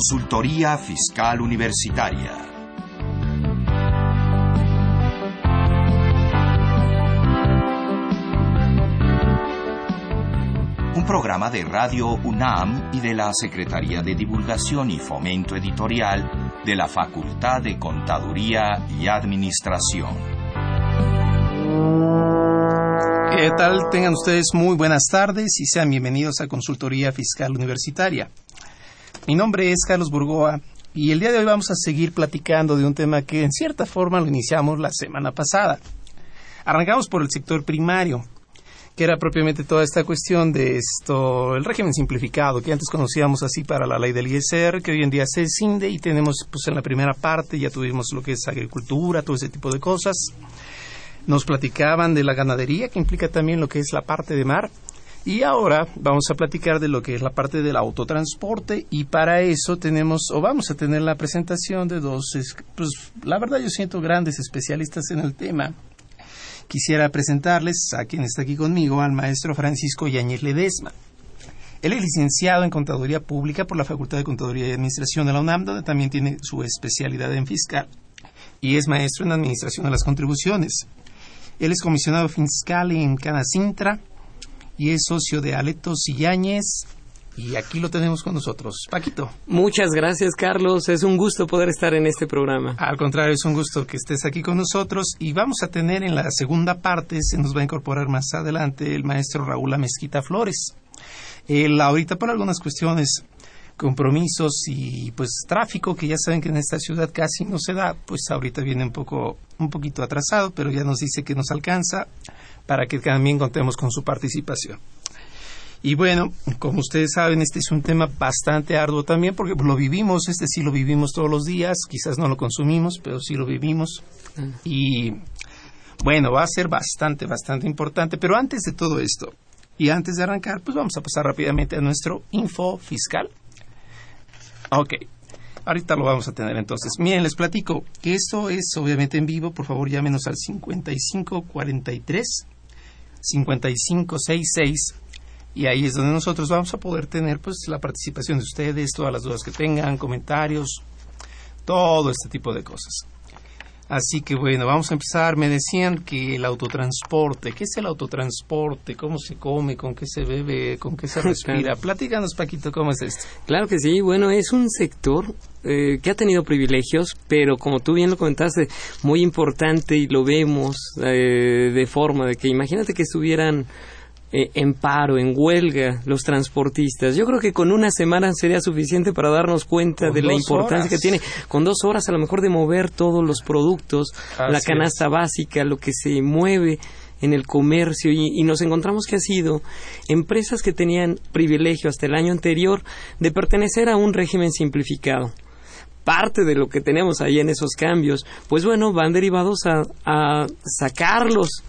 Consultoría Fiscal Universitaria. Un programa de Radio UNAM y de la Secretaría de Divulgación y Fomento Editorial de la Facultad de Contaduría y Administración. ¿Qué tal? Tengan ustedes muy buenas tardes y sean bienvenidos a Consultoría Fiscal Universitaria. Mi nombre es Carlos Burgoa y el día de hoy vamos a seguir platicando de un tema que en cierta forma lo iniciamos la semana pasada. Arrancamos por el sector primario, que era propiamente toda esta cuestión de esto, el régimen simplificado, que antes conocíamos así para la ley del ISR, que hoy en día se cinde y tenemos pues en la primera parte ya tuvimos lo que es agricultura, todo ese tipo de cosas. Nos platicaban de la ganadería, que implica también lo que es la parte de mar. Y ahora vamos a platicar de lo que es la parte del autotransporte y para eso tenemos o vamos a tener la presentación de dos, pues la verdad yo siento grandes especialistas en el tema. Quisiera presentarles a quien está aquí conmigo, al maestro Francisco Yáñez Ledesma. Él es licenciado en Contaduría Pública por la Facultad de Contaduría y Administración de la UNAM, donde también tiene su especialidad en fiscal. Y es maestro en Administración de las Contribuciones. Él es comisionado fiscal en Canacintra y es socio de Aletos y Yáñez. Y aquí lo tenemos con nosotros. Paquito. Muchas gracias, Carlos. Es un gusto poder estar en este programa. Al contrario, es un gusto que estés aquí con nosotros. Y vamos a tener en la segunda parte, se nos va a incorporar más adelante, el maestro Raúl Amezquita Flores. Él ahorita por algunas cuestiones compromisos y pues tráfico que ya saben que en esta ciudad casi no se da, pues ahorita viene un poco un poquito atrasado, pero ya nos dice que nos alcanza para que también contemos con su participación. Y bueno, como ustedes saben, este es un tema bastante arduo también porque lo vivimos, este sí lo vivimos todos los días, quizás no lo consumimos, pero sí lo vivimos. Y bueno, va a ser bastante, bastante importante. Pero antes de todo esto, y antes de arrancar, pues vamos a pasar rápidamente a nuestro info fiscal. Ok, ahorita lo vamos a tener entonces. Miren, les platico que esto es obviamente en vivo. Por favor, llámenos al 5543 5566 y ahí es donde nosotros vamos a poder tener pues la participación de ustedes, todas las dudas que tengan, comentarios, todo este tipo de cosas. Así que bueno, vamos a empezar. Me decían que el autotransporte, ¿qué es el autotransporte? ¿Cómo se come? ¿Con qué se bebe? ¿Con qué se respira? Platícanos, Paquito, ¿cómo es esto? Claro que sí. Bueno, es un sector eh, que ha tenido privilegios, pero como tú bien lo comentaste, muy importante y lo vemos eh, de forma de que imagínate que estuvieran eh, en paro, en huelga, los transportistas. Yo creo que con una semana sería suficiente para darnos cuenta Con de la importancia horas. que tiene. Con dos horas a lo mejor de mover todos los productos, la canasta básica, lo que se mueve en el comercio y, y nos encontramos que ha sido empresas que tenían privilegio hasta el año anterior de pertenecer a un régimen simplificado parte de lo que tenemos ahí en esos cambios, pues bueno, van derivados a, a sacarlos.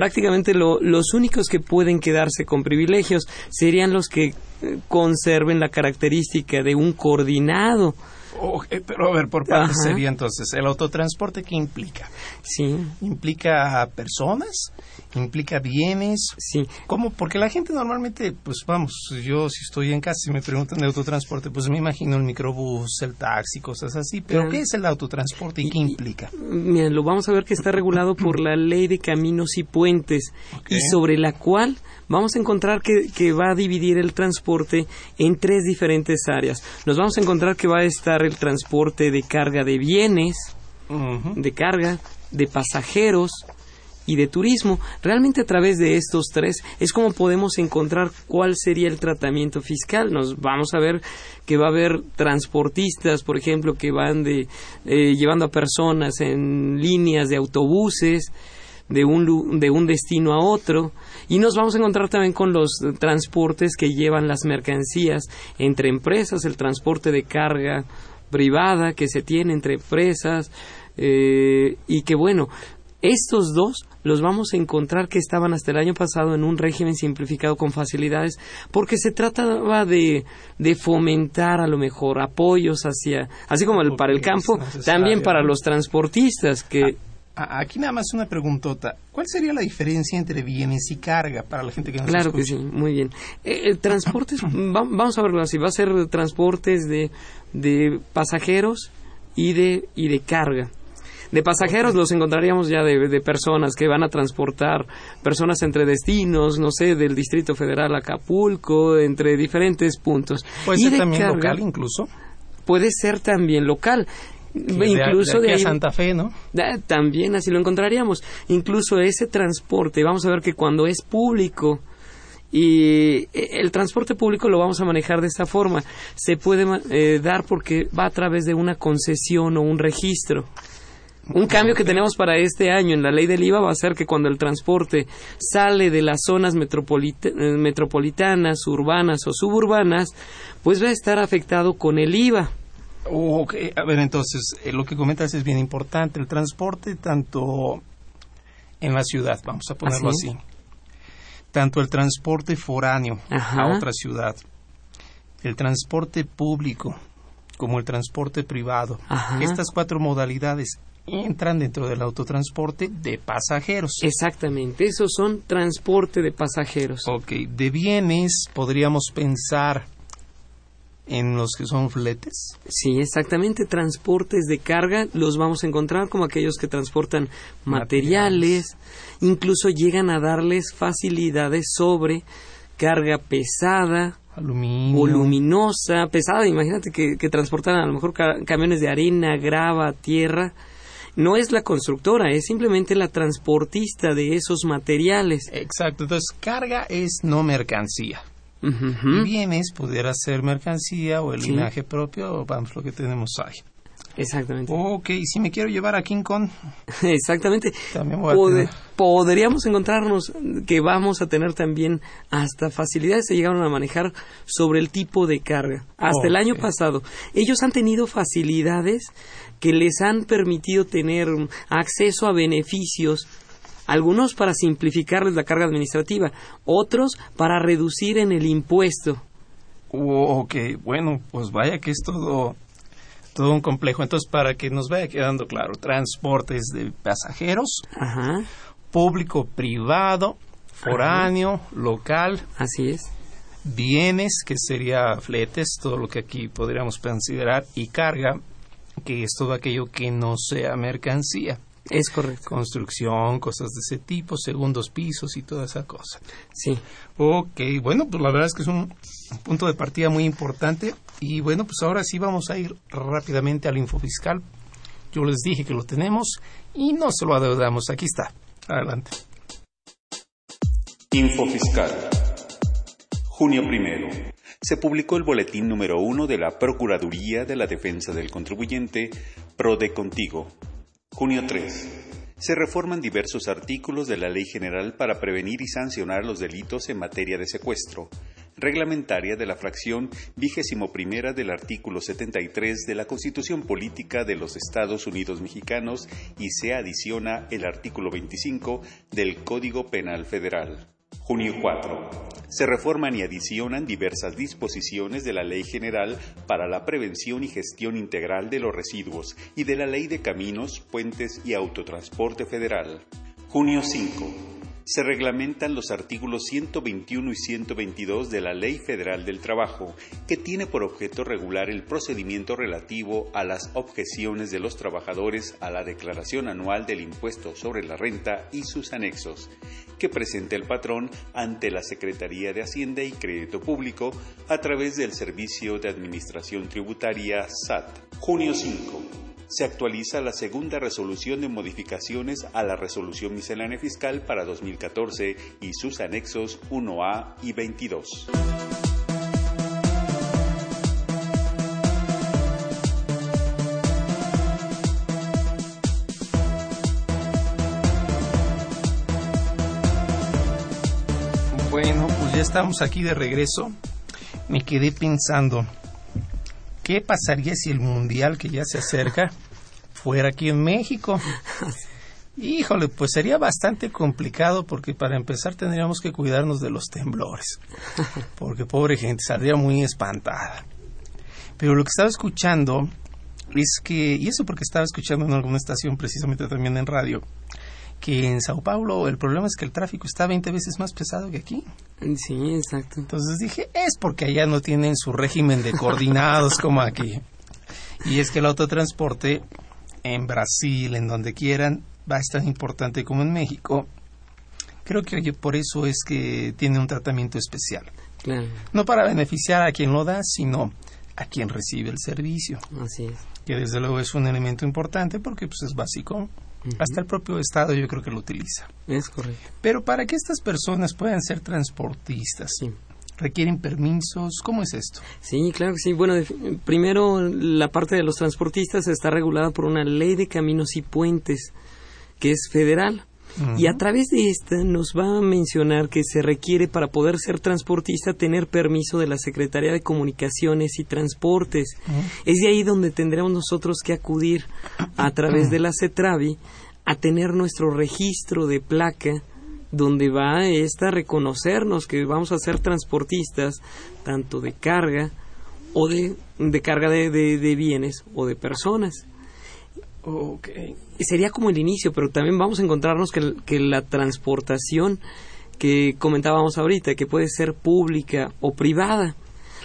Prácticamente lo- los únicos que pueden quedarse con privilegios serían los que eh, conserven la característica de un coordinado. Oh, eh, pero a ver, por parte Ajá. sería entonces, ¿el autotransporte qué implica? Sí, ¿Implica personas? ¿Implica bienes? sí. ¿Cómo? Porque la gente normalmente, pues vamos, yo si estoy en casa y me preguntan de autotransporte, pues me imagino el microbús, el taxi, cosas así. Pero Claro. ¿qué es el autotransporte y qué Y- implica? Mira, lo vamos a ver que está regulado por la ley de caminos y puentes y sobre la cual vamos a encontrar que, que va a dividir el transporte en tres diferentes áreas. Nos vamos a encontrar que va a estar el transporte de carga de bienes, de carga, de pasajeros y de turismo. Realmente a través de estos tres es como podemos encontrar cuál sería el tratamiento fiscal. Nos vamos a ver que va a haber transportistas, por ejemplo, que van de eh, llevando a personas en líneas de autobuses de un, de un destino a otro y nos vamos a encontrar también con los transportes que llevan las mercancías entre empresas, el transporte de carga privada que se tiene entre empresas eh, y que bueno, estos dos los vamos a encontrar que estaban hasta el año pasado en un régimen simplificado con facilidades porque se trataba de, de fomentar a lo mejor apoyos hacia, así como el, para el campo, también para los transportistas que... Aquí nada más una preguntota. ¿Cuál sería la diferencia entre bienes y carga para la gente que nos Claro que sí, muy bien. Eh, transportes, vamos a verlo así, va a ser transportes de, de pasajeros y de, y de carga. De pasajeros los encontraríamos ya de, personas que van a transportar personas entre destinos, no sé, del Distrito Federal a Acapulco, entre diferentes puntos. ¿Puede ser también local incluso? Puede ser también local. Incluso de, Santa Fe, ¿no? También así lo encontraríamos. Incluso ese transporte, vamos a ver que cuando es público, y eh, el transporte público lo vamos a manejar de esta forma. Se puede eh, dar porque va a través de una concesión o un registro. Un cambio que tenemos para este año en la ley del IVA va a ser que cuando el transporte sale de las zonas eh, metropolitanas, urbanas o suburbanas, pues va a estar afectado con el IVA. A ver, entonces, eh, lo que comentas es bien importante. El transporte, tanto en la ciudad, vamos a ponerlo así, tanto el transporte foráneo a otra ciudad, el transporte público, como el transporte privado. Estas cuatro modalidades entran dentro del autotransporte de pasajeros. Exactamente, esos son transporte de pasajeros. Ok, de bienes podríamos pensar en los que son fletes. Sí, exactamente, transportes de carga los vamos a encontrar como aquellos que transportan materiales, incluso llegan a darles facilidades sobre carga pesada, Aluminio. voluminosa, pesada. Imagínate que, que transportan a lo mejor camiones de arena, grava, tierra no es la constructora, es simplemente la transportista de esos materiales. Exacto, entonces carga es no mercancía. Bienes pudiera ser mercancía o el linaje propio, vamos, lo que tenemos ahí. Exactamente. Ok, si me quiero llevar a King Kong. Exactamente. También voy a Podríamos encontrarnos que vamos a tener también hasta facilidades se llegaron a manejar sobre el tipo de carga. Hasta el año pasado. Ellos han tenido facilidades que les han permitido tener acceso a beneficios algunos para simplificarles la carga administrativa, otros para reducir en el impuesto. ok, bueno, pues vaya que es todo, todo un complejo. Entonces, para que nos vaya quedando claro, transportes de pasajeros, público, privado, foráneo, local. Así es. Bienes, que sería fletes, todo lo que aquí podríamos considerar, y carga, que es todo aquello que no sea mercancía. Es correcto. Construcción, cosas de ese tipo, segundos pisos y toda esa cosa. Sí. Ok, bueno, pues la verdad es que es un punto de partida muy importante. Y bueno, pues ahora sí vamos a ir rápidamente al infofiscal. Yo les dije que lo tenemos y no se lo adeudamos. Aquí está. Adelante. Infofiscal. Junio primero se publicó el boletín número uno de la Procuraduría de la Defensa del Contribuyente, PRODE Contigo. Junio 3. Se reforman diversos artículos de la Ley General para prevenir y sancionar los delitos en materia de secuestro, reglamentaria de la fracción vigésimo primera del artículo 73 de la Constitución Política de los Estados Unidos Mexicanos y se adiciona el artículo 25 del Código Penal Federal. Junio 4. Se reforman y adicionan diversas disposiciones de la Ley General para la Prevención y Gestión Integral de los Residuos y de la Ley de Caminos, Puentes y Autotransporte Federal. Junio 5 se reglamentan los artículos 121 y 122 de la Ley Federal del Trabajo, que tiene por objeto regular el procedimiento relativo a las objeciones de los trabajadores a la declaración anual del impuesto sobre la renta y sus anexos, que presenta el patrón ante la Secretaría de Hacienda y Crédito Público a través del Servicio de Administración Tributaria SAT. Junio 5 se actualiza la segunda resolución de modificaciones a la resolución miscelánea fiscal para 2014 y sus anexos 1A y 22. Bueno, pues ya estamos aquí de regreso. Me quedé pensando, ¿Qué pasaría si el mundial que ya se acerca fuera aquí en México? Híjole, pues sería bastante complicado porque para empezar tendríamos que cuidarnos de los temblores. Porque pobre gente, saldría muy espantada. Pero lo que estaba escuchando es que, y eso porque estaba escuchando en alguna estación precisamente también en radio, que en Sao Paulo el problema es que el tráfico está 20 veces más pesado que aquí. Sí, exacto. Entonces dije, es porque allá no tienen su régimen de coordinados como aquí. Y es que el autotransporte en Brasil, en donde quieran, va a estar importante como en México. Creo que por eso es que tiene un tratamiento especial. Claro. No para beneficiar a quien lo da, sino a quien recibe el servicio. Así es. Que desde luego es un elemento importante porque pues es básico. Hasta el propio Estado yo creo que lo utiliza. Es correcto. Pero para que estas personas puedan ser transportistas, Sí. requieren permisos. ¿Cómo es esto? Sí, claro que sí. Bueno, primero la parte de los transportistas está regulada por una ley de caminos y puentes que es federal. Y a través de esta nos va a mencionar que se requiere para poder ser transportista tener permiso de la Secretaría de Comunicaciones y Transportes. Es de ahí donde tendremos nosotros que acudir a través de la CETRAVI a tener nuestro registro de placa donde va esta a reconocernos que vamos a ser transportistas tanto de carga o de, de carga de, de- de bienes o de personas. Ok. Y sería como el inicio, pero también vamos a encontrarnos que la transportación que comentábamos ahorita, que puede ser pública o privada.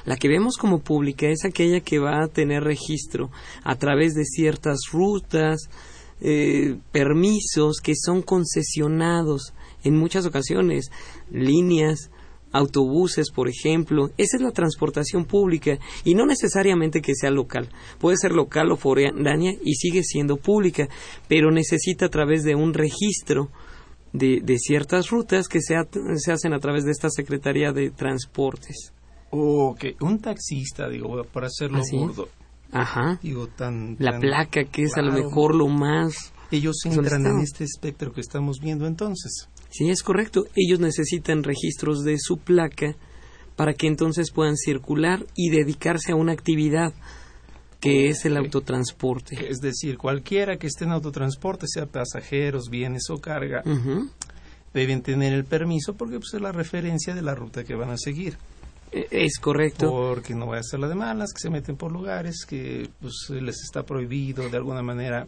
La que vemos como pública es aquella que va a tener registro a través de ciertas rutas, eh, permisos que son concesionados en muchas ocasiones, líneas, autobuses, por ejemplo. Esa es la transportación pública y no necesariamente que sea local. Puede ser local o foránea y sigue siendo pública, pero necesita a través de un registro de, de ciertas rutas que se, ha- se hacen a través de esta Secretaría de Transportes. Ok. Un taxista, digo, por hacerlo Así es. burdo. Ajá. Digo, tan... La placa, que es a lo mejor lo más Ellos entran en este espectro que estamos viendo entonces. Sí, es correcto. Ellos necesitan registros de su placa para que entonces puedan circular y dedicarse a una actividad que es el autotransporte. Es decir, cualquiera que esté en autotransporte, sea pasajeros, bienes o carga, deben tener el permiso porque pues, es la referencia de la ruta que van a seguir. E- Es correcto. Porque no vaya a ser la de malas, que se meten por lugares que pues, les está prohibido de alguna manera.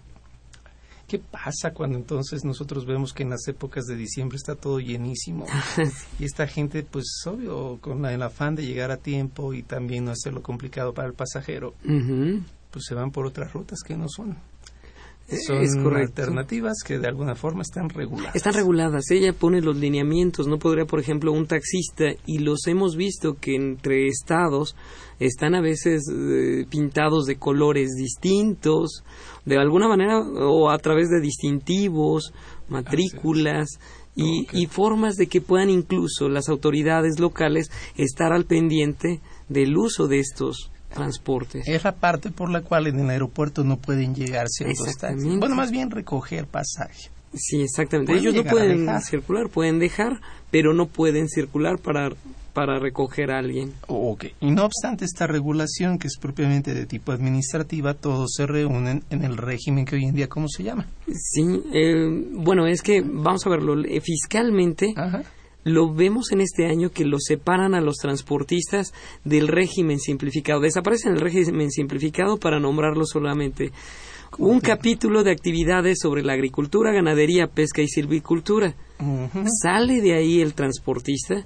¿Qué pasa cuando entonces nosotros vemos que en las épocas de diciembre está todo llenísimo? y esta gente, pues obvio, con el afán de llegar a tiempo y también no hacerlo complicado para el pasajero, pues se van por otras rutas que no son. Es Son correcto. alternativas que de alguna forma están reguladas. Están reguladas, ella pone los lineamientos, no podría, por ejemplo, un taxista, y los hemos visto que entre estados están a veces eh, pintados de colores distintos, de alguna manera, o a través de distintivos, matrículas, y, formas de que puedan incluso las autoridades locales estar al pendiente del uso de estos transportes. Es la parte por la cual en el aeropuerto no pueden llegar ciertos taxis. Bueno, más bien recoger pasaje. Sí, exactamente. Pueden Ellos no pueden circular, pueden dejar, pero no pueden circular para, para recoger a alguien. Ok. Y no obstante esta regulación, que es propiamente de tipo administrativa, todos se reúnen en el régimen que hoy en día, ¿cómo se llama? Sí, eh, bueno, es que vamos a verlo eh, fiscalmente. Ajá. Lo vemos en este año que lo separan a los transportistas del régimen simplificado. Desaparecen el régimen simplificado para nombrarlo solamente. Un capítulo de actividades sobre la agricultura, ganadería, pesca y silvicultura. Sale de ahí el transportista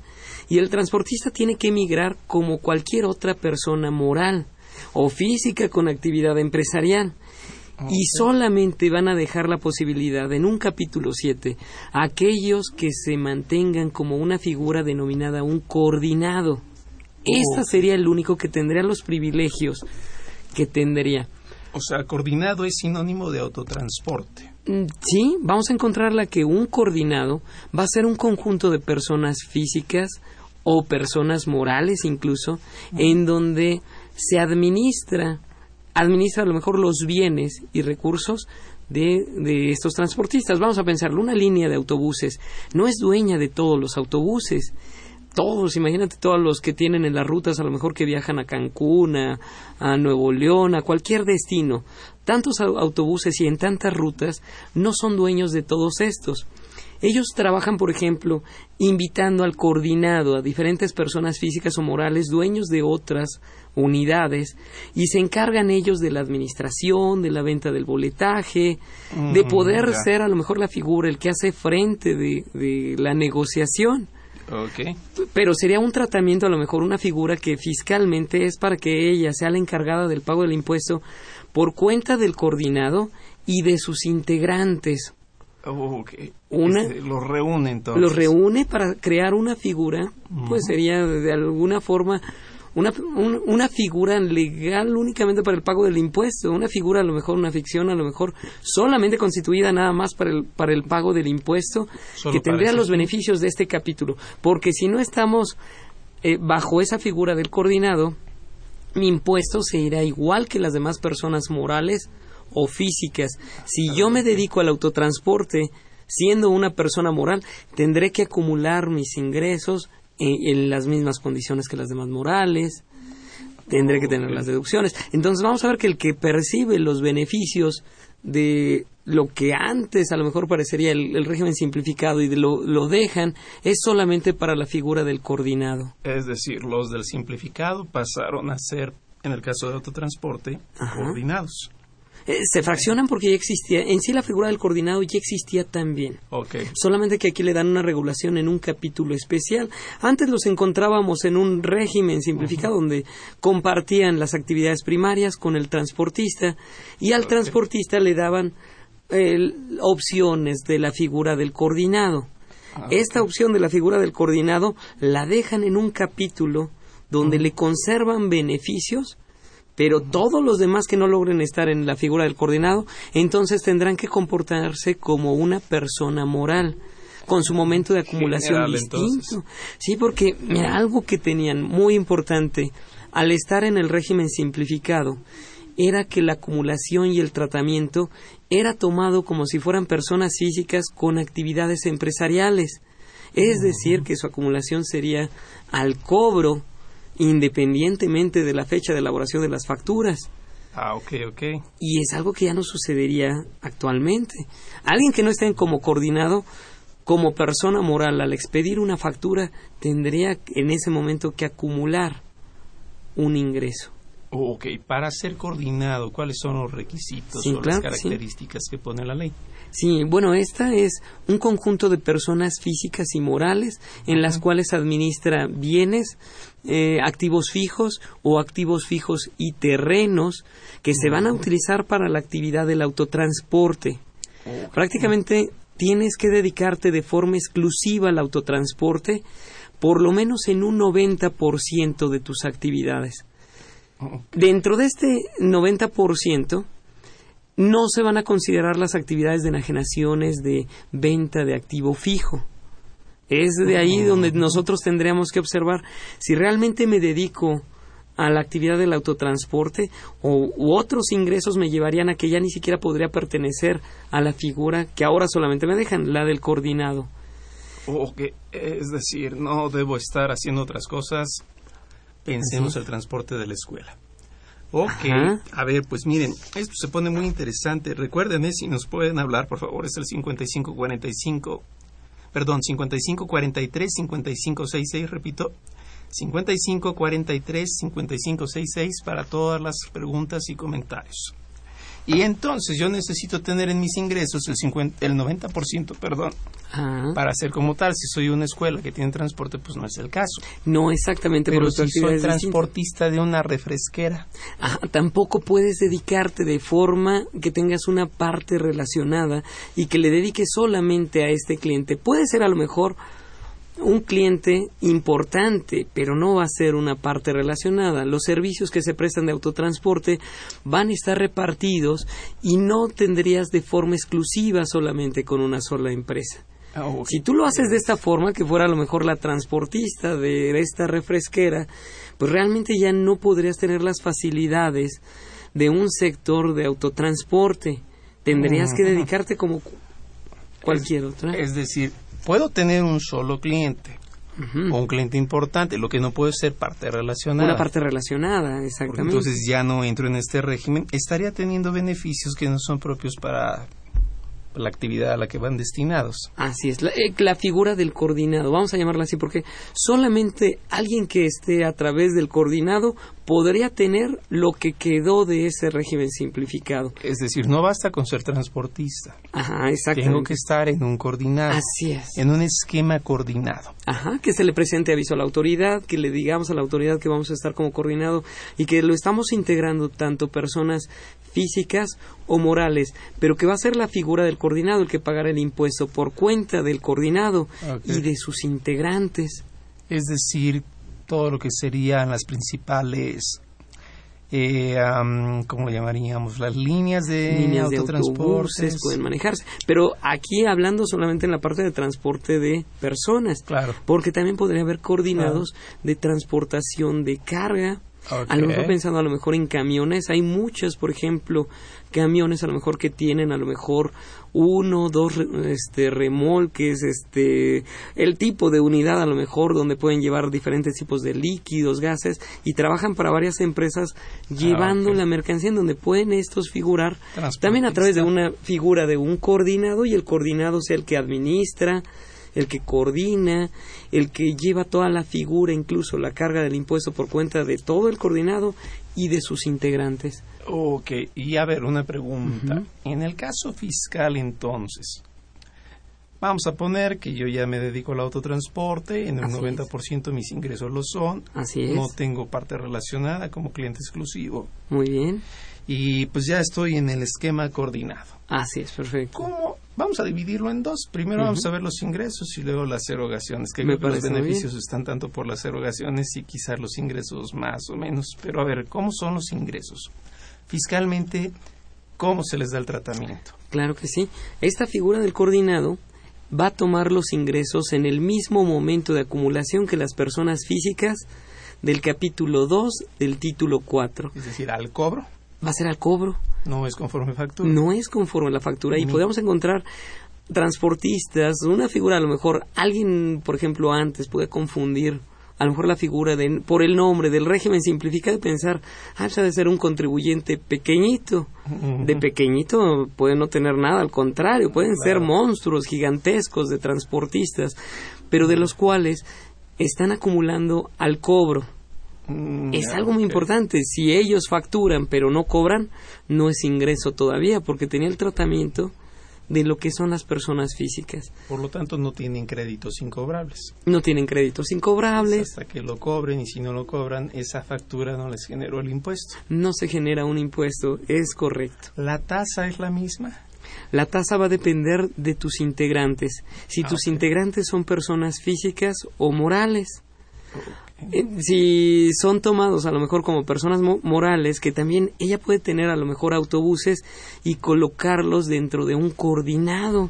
y el transportista tiene que emigrar como cualquier otra persona moral o física con actividad empresarial. Y solamente van a dejar la posibilidad en un capítulo 7 a aquellos que se mantengan como una figura denominada un coordinado. Este sería el único que tendría los privilegios que tendría. O sea, coordinado es sinónimo de autotransporte. Mm, Sí, vamos a encontrar la que un coordinado va a ser un conjunto de personas físicas o personas morales incluso, en donde se administra, administra a lo mejor los bienes y recursos de, de estos transportistas. Vamos a pensarlo, una línea de autobuses no es dueña de todos los autobuses. Todos, imagínate todos los que tienen en las rutas, a lo mejor que viajan a Cancún, a, a Nuevo León, a cualquier destino. Tantos au- autobuses y en tantas rutas no son dueños de todos estos. Ellos trabajan, por ejemplo, invitando al coordinado a diferentes personas físicas o morales, dueños de otras unidades, y se encargan ellos de la administración, de la venta del boletaje, de poder ser a lo mejor la figura, el que hace frente de, de la negociación. Okay. Pero sería un tratamiento, a lo mejor una figura que fiscalmente es para que ella sea la encargada del pago del impuesto por cuenta del coordinado y de sus integrantes. Una, este, los reúne entonces. Los reúne para crear una figura, pues sería de alguna forma una, una figura legal únicamente para el pago del impuesto, una figura a lo mejor una ficción, a lo mejor solamente constituida nada más para el, para el pago del impuesto, que tendría los beneficios de este capítulo. Porque si no estamos eh, bajo esa figura del coordinado, mi impuesto se irá igual que las demás personas morales o físicas. Si yo me dedico al autotransporte, siendo una persona moral, tendré que acumular mis ingresos en, las mismas condiciones que las demás morales, tendré que tener las deducciones. Entonces vamos a ver que el que percibe los beneficios de lo que antes a lo mejor parecería el, régimen simplificado y lo, lo, dejan es solamente para la figura del coordinado. Es decir, los del simplificado pasaron a ser, en el caso de autotransporte, coordinados. Eh, se fraccionan porque ya existía, en sí la figura del coordinado ya existía también. Okay. Solamente que aquí le dan una regulación en un capítulo especial. Antes los encontrábamos en un régimen simplificado donde compartían las actividades primarias con el transportista y al transportista le daban opciones de la figura del coordinado. Ah, Esta opción de la figura del coordinado la dejan en un capítulo donde le conservan beneficios pero todos los demás que no logren estar en la figura del coordinado, entonces tendrán que comportarse como una persona moral con su momento de acumulación distinto. Sí, porque mira, algo que tenían muy importante al estar en el régimen simplificado era que la acumulación y el tratamiento era tomado como si fueran personas físicas con actividades empresariales. Es decir, que su acumulación sería al cobro independientemente de la fecha de elaboración de las facturas. Ah, ok, ok. Y es algo que ya no sucedería actualmente. Alguien que no esté como coordinado, como persona moral, al expedir una factura, tendría en ese momento que acumular un ingreso. Ok, para ser coordinado, ¿cuáles son los requisitos o las características que pone la ley? Sí, bueno, esta es un conjunto de personas físicas y morales en las cuales administra bienes, eh, activos fijos o activos fijos y terrenos que se van a utilizar para la actividad del autotransporte. Prácticamente tienes que dedicarte de forma exclusiva al autotransporte por lo menos en un 90% de tus actividades. Dentro de este 90%, no se van a considerar las actividades de enajenaciones de venta de activo fijo. Es de ahí donde nosotros tendríamos que observar si realmente me dedico a la actividad del autotransporte o u otros ingresos me llevarían a que ya ni siquiera podría pertenecer a la figura que ahora solamente me dejan, la del coordinado. O que, es decir, no debo estar haciendo otras cosas. Pensemos el transporte de la escuela. Ok, a ver, pues miren, esto se pone muy interesante. Recuerden, si nos pueden hablar, por favor, es el 5545, perdón, 5543, 5566, repito, 5543, 5566 para todas las preguntas y comentarios. Y entonces yo necesito tener en mis ingresos el, 50, el 90%, perdón, para ser como tal. Si soy una escuela que tiene transporte, pues no es el caso. No exactamente. Pero si soy transportista de una refresquera. tampoco puedes dedicarte de forma que tengas una parte relacionada y que le dediques solamente a este cliente. Puede ser a lo mejor un cliente importante, pero no va a ser una parte relacionada. Los servicios que se prestan de autotransporte van a estar repartidos y no tendrías de forma exclusiva solamente con una sola empresa. Ah, si tú lo haces de esta forma, que fuera a lo mejor la transportista de esta refresquera, pues realmente ya no podrías tener las facilidades de un sector de autotransporte. Tendrías que dedicarte como cualquier otra. Es decir, puedo tener un solo cliente o un cliente importante, lo que no puede ser parte relacionada. Una parte relacionada, exactamente. entonces ya no entro en este régimen, estaría teniendo beneficios que no son propios para la actividad a la que van destinados. Así es, la, eh, la, figura del coordinado, vamos a llamarla así, porque solamente alguien que esté a través del coordinado podría tener lo que quedó de ese régimen simplificado. Es decir, no basta con ser transportista. Ajá, exacto. Tengo que estar en un coordinado. Así es. En un esquema coordinado. Ajá, que se le presente aviso a la autoridad, que le digamos a la autoridad que vamos a estar como coordinado y que lo estamos integrando tanto personas físicas o morales, pero que va a ser la figura del coordinado el que pagará el impuesto por cuenta del coordinado Okay. y de sus integrantes. Es decir, todo lo que serían las principales, eh, am, ¿cómo lo llamaríamos? Las líneas de líneas de autotransportes. autobuses pueden manejarse. Pero aquí hablando solamente en la parte de transporte de personas, Claro. porque también podría haber coordinados de transportación de carga. A lo mejor pensando a lo mejor en camiones, hay muchos, por ejemplo, camiones a lo mejor que tienen a lo mejor uno, dos este remolques, este el tipo de unidad a lo mejor donde pueden llevar diferentes tipos de líquidos, gases y trabajan para varias empresas llevando ok. la mercancía en donde pueden estos figurar también a través de una figura de un coordinado y el coordinado sea el que administra, el que coordina, el que lleva toda la figura, incluso la carga del impuesto por cuenta de todo el coordinado y de sus integrantes. Ok, y a ver, una pregunta. En el caso fiscal, entonces, vamos a poner que yo ya me dedico al autotransporte, en el Así 90% mis ingresos lo son, Así es. no tengo parte relacionada como cliente exclusivo, Muy bien. Y pues ya estoy en el esquema coordinado. Así es, perfecto. ¿Cómo? Vamos a dividirlo en dos. Primero vamos a ver los ingresos y luego las erogaciones, que Me creo que los beneficios están tanto por las erogaciones y quizás los ingresos más o menos. Pero a ver, ¿cómo son los ingresos? Fiscalmente, ¿cómo se les da el tratamiento? Claro que sí. Esta figura del coordinado va a tomar los ingresos en el mismo momento de acumulación que las personas físicas del capítulo 2 del título 4. Es decir, al cobro, Va a ser al cobro. no es conforme factura. no es conforme a la factura y podemos encontrar transportistas, una figura a lo mejor alguien, por ejemplo, antes puede confundir a lo mejor la figura de, por el nombre del régimen simplificado y pensar, ah, pues ha de ser un contribuyente pequeñito. De pequeñito puede no tener nada, al contrario, pueden ser monstruos gigantescos de transportistas, pero de los cuales están acumulando al cobro. Mm, Es algo muy importante. Si ellos facturan pero no cobran, no es ingreso todavía porque tenía el tratamiento de lo que son las personas físicas. Por lo tanto, no tienen créditos incobrables. No tienen créditos incobrables, Hasta que lo cobren y si no lo cobran, esa factura no les generó el impuesto. no se genera un impuesto, es correcto. ¿La tasa es la misma? La tasa va a depender de tus integrantes. Si Ah, tus integrantes son personas físicas o morales. Eh, Si son tomados a lo mejor como personas mo- morales, que también ella puede tener a lo mejor autobuses y colocarlos dentro de un coordinado.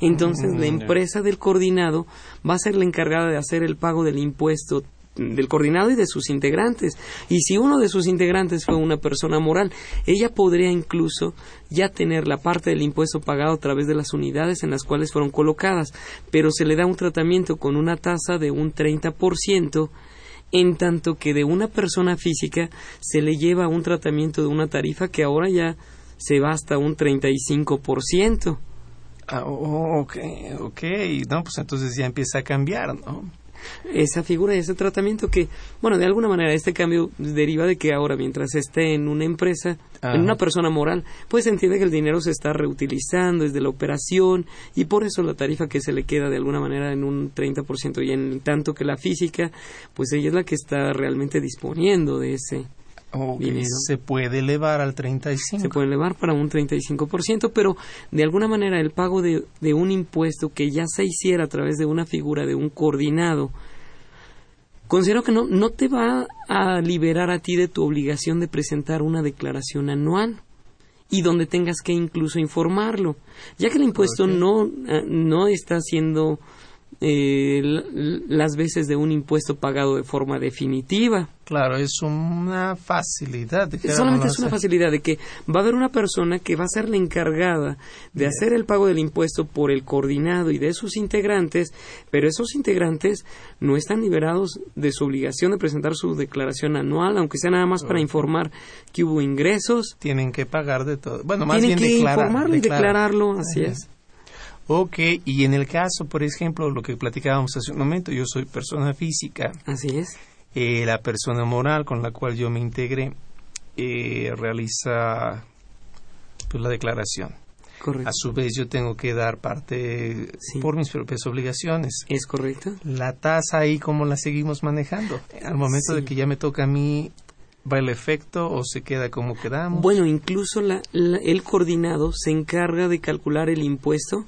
Entonces Mm, la empresa del coordinado va a ser la encargada de hacer el pago del impuesto del coordinado y de sus integrantes. Y si uno de sus integrantes fue una persona moral, ella podría incluso ya tener la parte del impuesto pagado a través de las unidades en las cuales fueron colocadas, pero se le da un tratamiento con una tasa de un 30%, en tanto que de una persona física se le lleva un tratamiento de una tarifa que ahora ya se va hasta un 35%. Ah, ok, ok. No, pues entonces ya empieza a cambiar, ¿no? Esa figura y ese tratamiento que, bueno, de alguna manera este cambio deriva de que ahora mientras esté en una empresa, Ajá. en una persona moral, pues entiende que el dinero se está reutilizando desde la operación y por eso la tarifa que se le queda de alguna manera en un 30% y en tanto que la física, pues ella es la que está realmente disponiendo de ese Ok, Dinero. se puede elevar al 35. se puede elevar para un 35%, pero de alguna manera el pago de, de un impuesto que ya se hiciera a través de una figura de un coordinado, considero que no, no te va a liberar a ti de tu obligación de presentar una declaración anual y donde tengas que incluso informarlo, ya que el impuesto no, eh, no está siendo eh, las veces de un impuesto pagado de forma definitiva. Claro, es una facilidad. Solamente es una facilidad de que va a haber una persona que va a ser la encargada de hacer el pago del impuesto por el coordinado y de sus integrantes, pero esos integrantes no están liberados de su obligación de presentar su declaración anual, aunque sea nada más para informar que hubo ingresos. Tienen que pagar de todo. Bueno, más Tienen bien que informarlo y declararlo, así es. Ok, y en el caso, por ejemplo, lo que platicábamos hace un momento, yo soy persona física. Así es. Eh, la persona moral con la cual yo me integré eh, realiza pues, la declaración. Correcto. A su vez yo tengo que dar parte por mis propias obligaciones. Es correcto. La tasa ahí, ¿cómo la seguimos manejando? Al momento de que ya me toca a mí, ¿va el efecto o se queda como quedamos? Bueno, incluso la, el coordinado se encarga de calcular el impuesto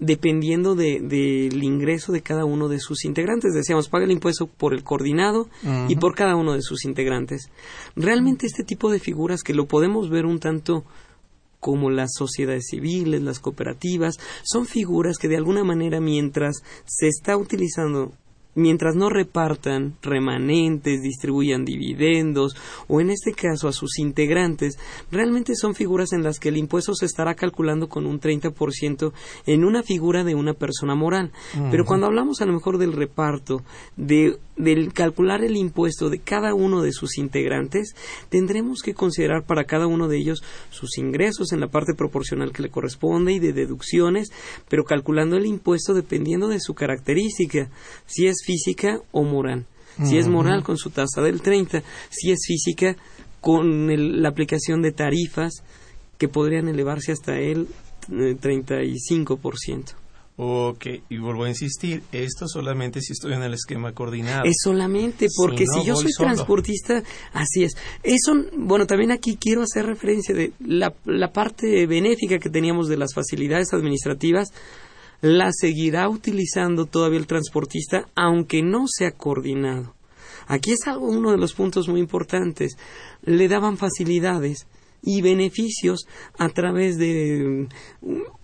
dependiendo del de, ingreso de cada uno de sus integrantes. Decíamos, paga el impuesto por el coordinado y por cada uno de sus integrantes. Realmente este tipo de figuras que lo podemos ver un tanto como las sociedades civiles, las cooperativas, son figuras que de alguna manera mientras se está utilizando mientras no repartan remanentes, distribuyan dividendos o en este caso a sus integrantes, realmente son figuras en las que el impuesto se estará calculando con un 30% en una figura de una persona moral. Pero cuando hablamos a lo mejor del reparto, de del calcular el impuesto de cada uno de sus integrantes, tendremos que considerar para cada uno de ellos sus ingresos en la parte proporcional que le corresponde y de deducciones, pero calculando el impuesto dependiendo de su característica, si es física o moral. Si es moral con su tasa del 30, si es física con la aplicación de tarifas que podrían elevarse hasta el 35%. Ok, y vuelvo a insistir, esto solamente si estoy en el esquema coordinado. Es solamente porque si, yo soy transportista, así es. Eso, bueno, también aquí quiero hacer referencia de la, la parte benéfica que teníamos de las facilidades administrativas, la seguirá utilizando todavía el transportista, aunque no sea coordinado. Aquí es algo, uno de los puntos muy importantes. Le daban facilidades y beneficios a través de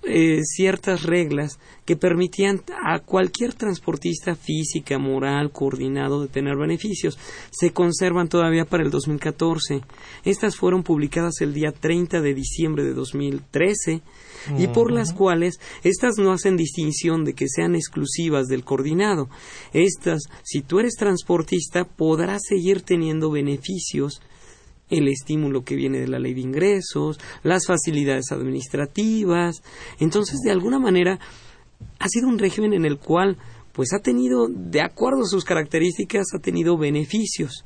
eh, ciertas reglas que permitían a cualquier transportista física, moral, coordinado de tener beneficios. Se conservan todavía para el 2014. Estas fueron publicadas el día 30 de diciembre de 2013 y por las cuales estas no hacen distinción de que sean exclusivas del coordinado. Estas, si tú eres transportista, podrás seguir teniendo beneficios el estímulo que viene de la ley de ingresos, las facilidades administrativas. Entonces, de alguna manera, ha sido un régimen en el cual, pues ha tenido, de acuerdo a sus características, ha tenido beneficios,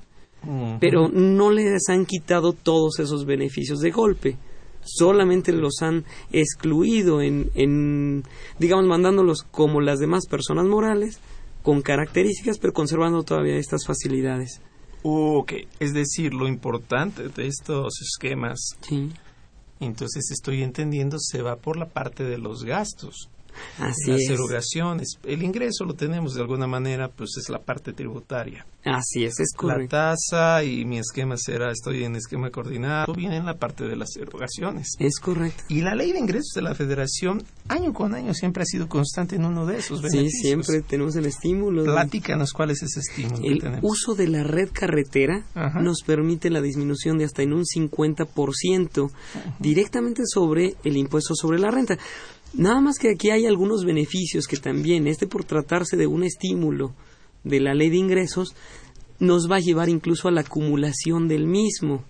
pero no les han quitado todos esos beneficios de golpe. Solamente los han excluido en, en digamos, mandándolos como las demás personas morales, con características, pero conservando todavía estas facilidades. Ok, es decir, lo importante de estos esquemas, sí. entonces estoy entendiendo, se va por la parte de los gastos. Así es. erogaciones. El ingreso lo tenemos de alguna manera, pues es la parte tributaria. Así es, es correcto. La tasa y mi esquema será, estoy en esquema coordinado, viene en la parte de las erogaciones. Es correcto. Y la ley de ingresos de la federación, año con año, siempre ha sido constante en uno de esos beneficios. Sí, siempre tenemos el estímulo. Platícanos cuál es ese estímulo. El que tenemos. uso de la red carretera Ajá. nos permite la disminución de hasta en un 50% directamente sobre el impuesto sobre la renta. Nada más que aquí hay algunos beneficios que también, este por tratarse de un estímulo de la ley de ingresos, nos va a llevar incluso a la acumulación del mismo.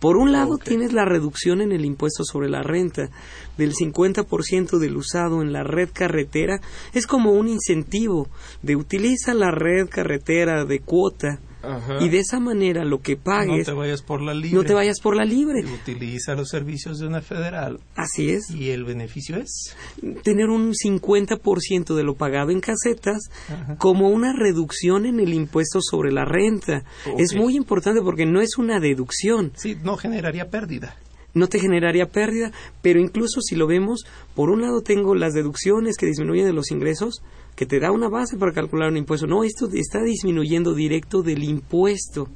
Por un lado tienes la reducción en el impuesto sobre la renta del 50% del usado en la red carretera. Es como un incentivo de utiliza la red carretera de cuota Ajá. y de esa manera lo que no pagues te vayas por la libre. no te vayas por la libre. Utiliza los servicios de una federal. Así es. Y el beneficio es. tener un 50% de lo pagado en casetas Ajá. como una reducción en el impuesto sobre la renta. Es muy importante porque no es una deducción, Sí, no generaría pérdida. no te generaría pérdida, pero incluso si lo vemos, por un lado tengo las deducciones que disminuyen de los ingresos, que te da una base para calcular un impuesto. No, esto está disminuyendo directo del impuesto.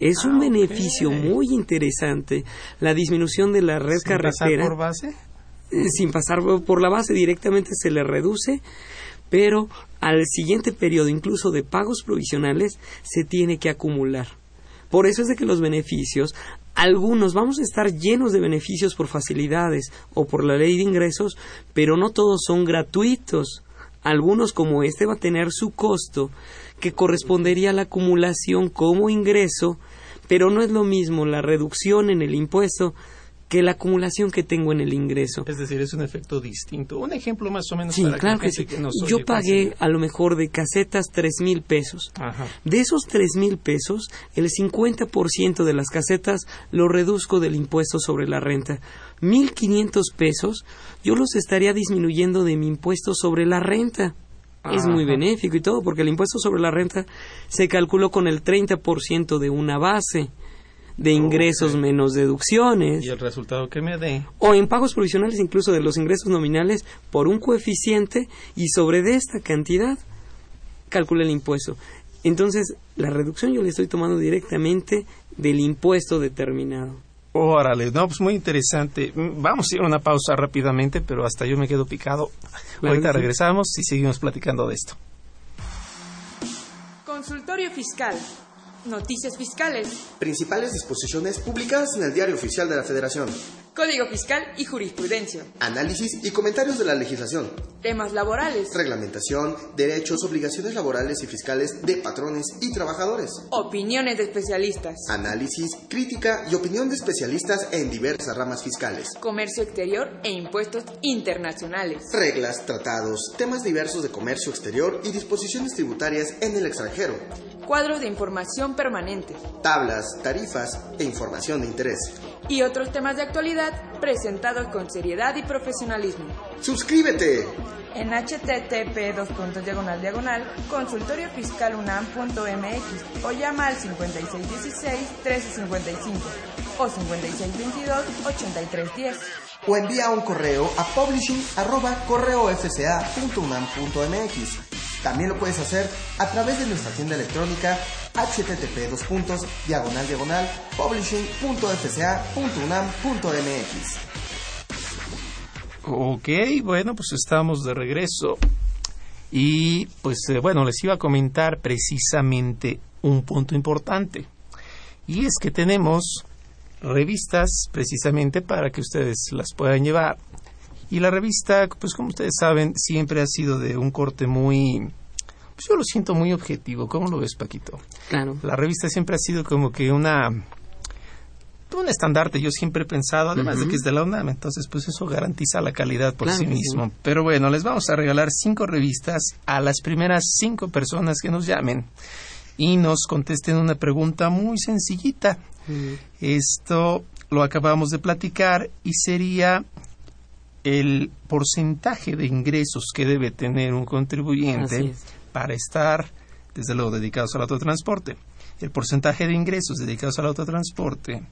Es un Ah, beneficio muy interesante la disminución de la red Sin pasar carretera por base. eh, sin pasar por la base directamente se le reduce, pero al siguiente periodo, incluso de pagos provisionales, se tiene que acumular. Por eso es de que los beneficios, algunos vamos a estar llenos de beneficios por facilidades o por la ley de ingresos, pero no todos son gratuitos. Algunos como este va a tener su costo que correspondería a la acumulación como ingreso, pero no es lo mismo la reducción en el impuesto que la acumulación que tengo en el ingreso. Es decir, es un efecto distinto. Un ejemplo más o menos sí, para claro que, sí. Yo pagué a lo mejor de casetas tres mil pesos. De esos tres mil pesos, el 50% de las casetas lo reduzco del impuesto sobre la renta. Mil quinientos pesos yo los estaría disminuyendo de mi impuesto sobre la renta. Es muy benéfico y todo, porque el impuesto sobre la renta se calculó con el 30% de una base de ingresos menos deducciones. ¿Y el resultado que me dé? O en pagos provisionales incluso de los ingresos nominales por un coeficiente y sobre de esta cantidad calcula el impuesto. Entonces, la reducción yo le estoy tomando directamente del impuesto determinado. Órale, no, pues muy interesante. Vamos a ir a una pausa rápidamente, pero hasta yo me quedo picado. Ahorita regresamos y seguimos platicando de esto. Consultorio Fiscal Noticias fiscales. Principales disposiciones publicadas en el Diario Oficial de la Federación. Código Fiscal y Jurisprudencia. Análisis y comentarios de la legislación. Temas laborales. Reglamentación, derechos, obligaciones laborales y fiscales de patrones y trabajadores. Opiniones de especialistas. Análisis, crítica y opinión de especialistas en diversas ramas fiscales. Comercio exterior e impuestos internacionales. Reglas, tratados, temas diversos de comercio exterior y disposiciones tributarias en el extranjero. Cuadros de información permanente. Tablas, tarifas e información de interés. Y otros temas de actualidad presentados con seriedad y profesionalismo. ¡Suscríbete! En http diagonal diagonal consultoriofiscalunam.mx o llama al 5616-1355 o 5622-8310 o envía un correo a publishing También lo puedes hacer a través de nuestra tienda electrónica http dos puntos diagonal diagonal publishing.fca.unam.mx. Ok, bueno, pues estamos de regreso. Y pues eh, bueno, les iba a comentar precisamente un punto importante. Y es que tenemos revistas precisamente para que ustedes las puedan llevar. Y la revista, pues como ustedes saben, siempre ha sido de un corte muy pues yo lo siento muy objetivo. ¿Cómo lo ves, Paquito? Claro. La revista siempre ha sido como que una un estandarte, yo siempre he pensado, además de que es de la UNAM, entonces pues eso garantiza la calidad por sí mismo. Pero bueno, les vamos a regalar cinco revistas a las primeras cinco personas que nos llamen y nos contesten una pregunta muy sencillita. Esto lo acabamos de platicar y sería el porcentaje de ingresos que debe tener un contribuyente para estar, desde luego, dedicados al autotransporte. El porcentaje de ingresos dedicados al autotransporte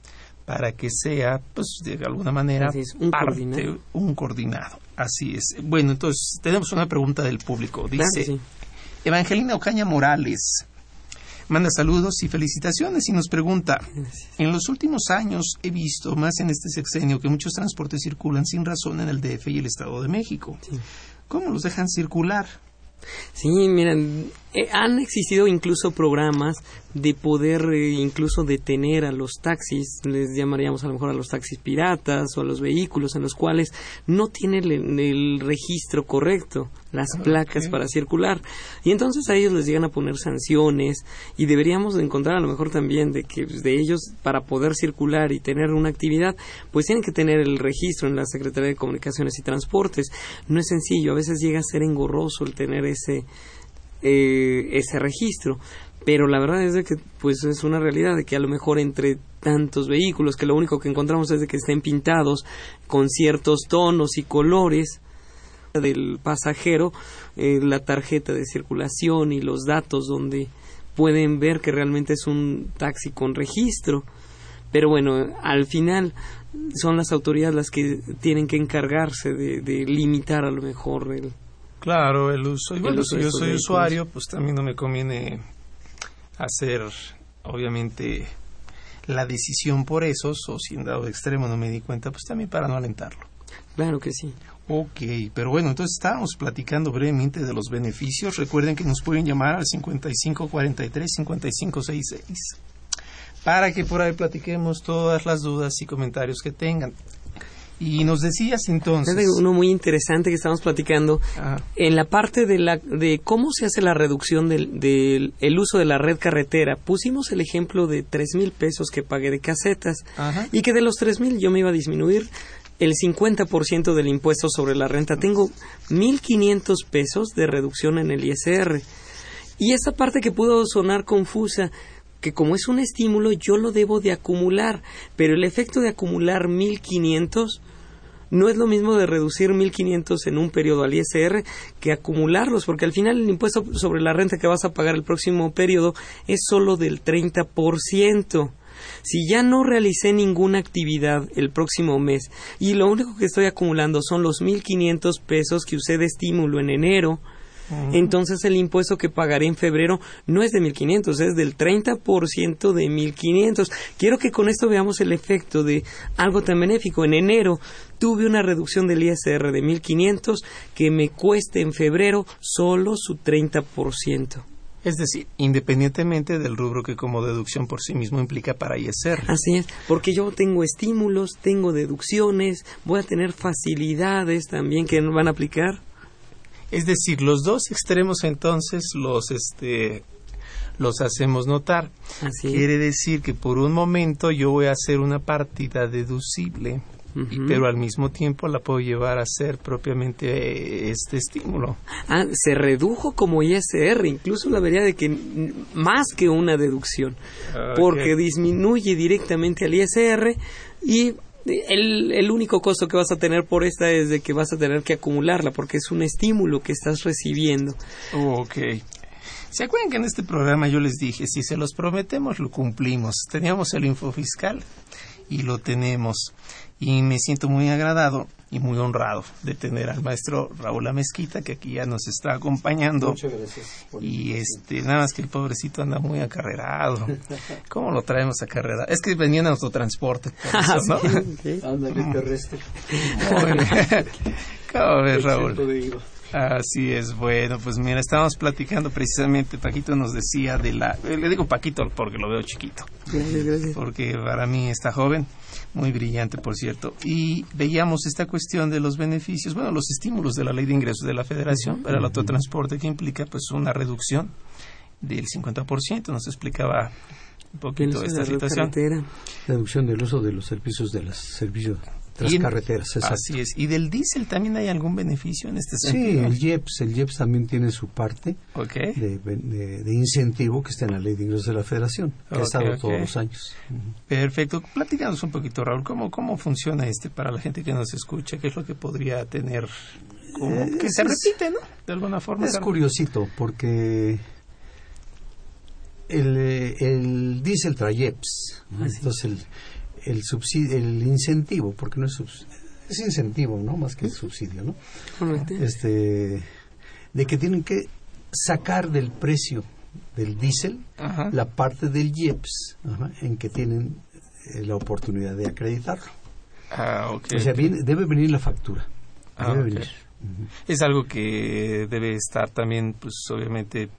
para que sea, pues, de alguna manera, un, coordinado. un coordinado. Así es. Bueno, entonces, tenemos una pregunta del público. Dice, Evangelina Ocaña Morales manda saludos y felicitaciones y nos pregunta, en los últimos años he visto, más en este sexenio, que muchos transportes circulan sin razón en el DF y el Estado de México. ¿Cómo los dejan circular? Sí, miren, eh, han existido incluso programas de poder eh, incluso detener a los taxis, les llamaríamos a lo mejor a los taxis piratas o a los vehículos en los cuales no tienen el, registro correcto, las ah, placas para circular. Y entonces a ellos les llegan a poner sanciones y deberíamos encontrar a lo mejor también de que pues, de ellos para poder circular y tener una actividad, pues tienen que tener el registro en la Secretaría de Comunicaciones y Transportes. No es sencillo, a veces llega a ser engorroso el tener ese eh, ese registro. Pero la verdad es de que pues es una realidad de que a lo mejor entre tantos vehículos que lo único que encontramos es de que estén pintados con ciertos tonos y colores del pasajero eh, la tarjeta de circulación y los datos donde pueden ver que realmente es un taxi con registro. Pero bueno al final son las autoridades las que tienen que encargarse de, de limitar a lo mejor el, Claro, el uso. Y bueno, si yo soy usuario, pues también no me conviene hacer, obviamente, la decisión por esos, o si en dado extremo no me di cuenta, pues también para no alentarlo. Claro que sí. Ok, pero bueno, entonces estábamos platicando brevemente de los beneficios. Recuerden que nos pueden llamar al 5543-5566 para que por ahí platiquemos todas las dudas y comentarios que tengan. Y nos decías entonces. Uno muy interesante que estamos platicando Ah, en la parte de la de cómo se hace la reducción del, del el uso de la red carretera. Pusimos el ejemplo de tres mil pesos que pagué de casetas Ajá. y que de los tres mil yo me iba a disminuir el 50% del impuesto sobre la renta. Tengo 1.500 pesos de reducción en el ISR. Y esa parte que pudo sonar confusa, que como es un estímulo yo lo debo de acumular, pero el efecto de acumular 1.500 no es lo mismo de reducir 1.500 en un periodo al ISR que acumularlos, porque al final el impuesto sobre la renta que vas a pagar el próximo periodo es solo del 30%. Si ya no realicé ninguna actividad el próximo mes y lo único que estoy acumulando son los 1.500 pesos que usé de estímulo en enero, entonces el impuesto que pagaré en febrero no es de 1.500, es del 30% de 1.500. Quiero que con esto veamos el efecto de algo tan benéfico. En enero tuve una reducción del ISR de 1.500 que me cueste en febrero solo su 30%. Es decir, independientemente del rubro que como deducción por sí mismo implica para ISR. Así es, porque yo tengo estímulos, tengo deducciones, voy a tener facilidades también que van a aplicar. Es decir, los dos extremos entonces los este los hacemos notar. Así. Quiere decir que por un momento yo voy a hacer una partida deducible, pero al mismo tiempo la puedo llevar a ser propiamente eh, este estímulo. Ah, se redujo como ISR, incluso la vería de que más que una deducción, porque disminuye directamente al ISR y el, el único costo que vas a tener por esta es de que vas a tener que acumularla, porque es un estímulo que estás recibiendo. Ok. ¿Se acuerdan que en este programa yo les dije, si se los prometemos, lo cumplimos? Teníamos el info fiscal y lo tenemos. Y me siento muy agradado y muy honrado de tener al maestro Raúl Amezquita, que aquí ya nos está acompañando. Muchas gracias. por Y este, nada más que el pobrecito anda muy acarrerado. ¿Cómo lo traemos acarrerado? Es que venía en autotransporte, por eso, ¿no? Ándale, terrestre. Muy bien. ¿Cómo ves, Raúl? Así es, bueno, pues mira, estábamos platicando precisamente, Paquito nos decía de la... Le digo Paquito porque lo veo chiquito, Gracias, gracias. porque para mí está joven, muy brillante, por cierto, y veíamos esta cuestión de los beneficios, bueno, los estímulos de la ley de ingresos de la Federación para el autotransporte que implica pues una reducción del 50%, nos explicaba un poquito esta situación. Reducción del uso de los servicios de los servicios Y en- carreteras. exacto. Así es, ¿y del diésel también hay algún beneficio en este Sí, sentido? el IEPS, el IEPS también tiene su parte de, de- de incentivo que está en la ley de ingresos de la Federación, que ha estado todos los años. Perfecto. Platícanos un poquito, Raúl, ¿cómo, cómo funciona este para la gente que nos escucha? ¿Qué es lo que podría tener? como Eh, que se es- repite, ¿no? De alguna forma. Es curiosito porque el, eh, el diésel trae IEPS, ¿no? Sí. entonces el, el, subsidio, el incentivo, porque no es subs- es incentivo, ¿no? Más que subsidio, ¿no? Correcto. Este, de que tienen que sacar del precio del diésel la parte del IEPS ajá, en que tienen eh, la oportunidad de acreditarlo. Ah. O sea, viene- debe venir la factura. Ah, debe venir. Es algo que debe estar también, pues obviamente,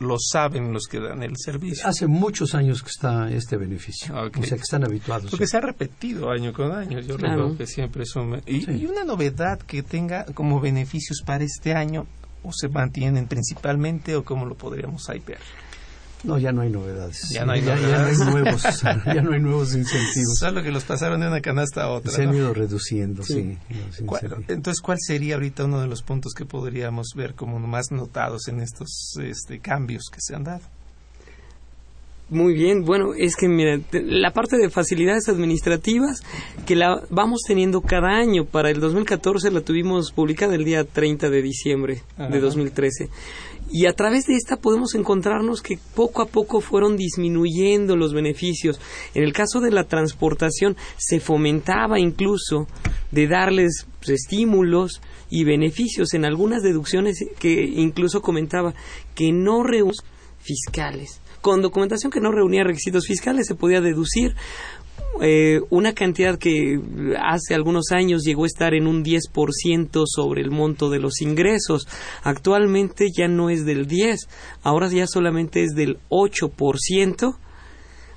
lo saben los que dan el servicio. Hace muchos años que está este beneficio. O sea, que están habituados. Porque se ha repetido año con año. Yo Claro. que siempre un... Y, Sí. y una novedad que tenga como beneficios para este año, o se mantienen principalmente, o cómo lo podríamos ahí ver. No, ya no hay novedades. Ya no hay ya, ya novedades. no hay nuevos, ya no hay nuevos incentivos. Solo que los pasaron de una canasta a otra. Se han ¿no? ido reduciendo, sí. los ¿Cuál- incentivos. entonces, ¿cuál sería ahorita uno de los puntos que podríamos ver como más notados en estos este, cambios que se han dado? Muy bien, bueno, es que mira, la parte de facilidades administrativas que la vamos teniendo cada año. Para el 2014 la tuvimos publicada el día 30 de diciembre Ajá. de 2013. Y a través de esta podemos encontrarnos que poco a poco fueron disminuyendo los beneficios. En el caso de la transportación se fomentaba incluso de darles pues, estímulos y beneficios en algunas deducciones que incluso comentaba que no reúnen fiscales. Con documentación que no reunía requisitos fiscales se podía deducir eh, una cantidad que hace algunos años llegó a estar en un 10% sobre el monto de los ingresos. Actualmente ya no es del 10, ahora ya solamente es del 8%.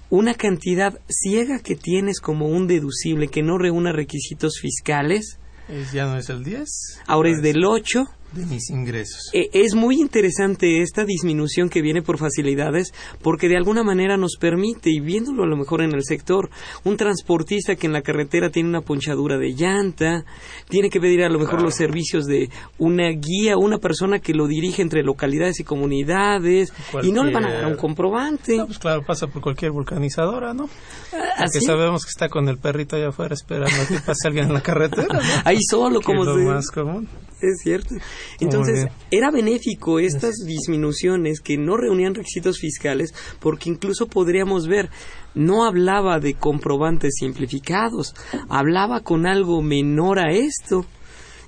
Una cantidad ciega que tienes como un deducible que no reúna requisitos fiscales, Es- ya no es el 10. ahora es del 8 de mis ingresos. Eh, es muy interesante esta disminución que viene por facilidades porque de alguna manera nos permite, y viéndolo a lo mejor en el sector, un transportista que en la carretera tiene una ponchadura de llanta, tiene que pedir a lo mejor los servicios de una guía, una persona que lo dirige entre localidades y comunidades, y no le van a dar un comprobante. No, pues claro, pasa por cualquier vulcanizadora, ¿no? Porque Así, sabemos que está con el perrito allá afuera esperando a que pase alguien en la carretera, ¿no? ahí solo, como es lo se- más común. Es cierto. Entonces, era benéfico estas disminuciones que no reunían requisitos fiscales porque incluso podríamos ver, no hablaba de comprobantes simplificados, hablaba con algo menor a esto.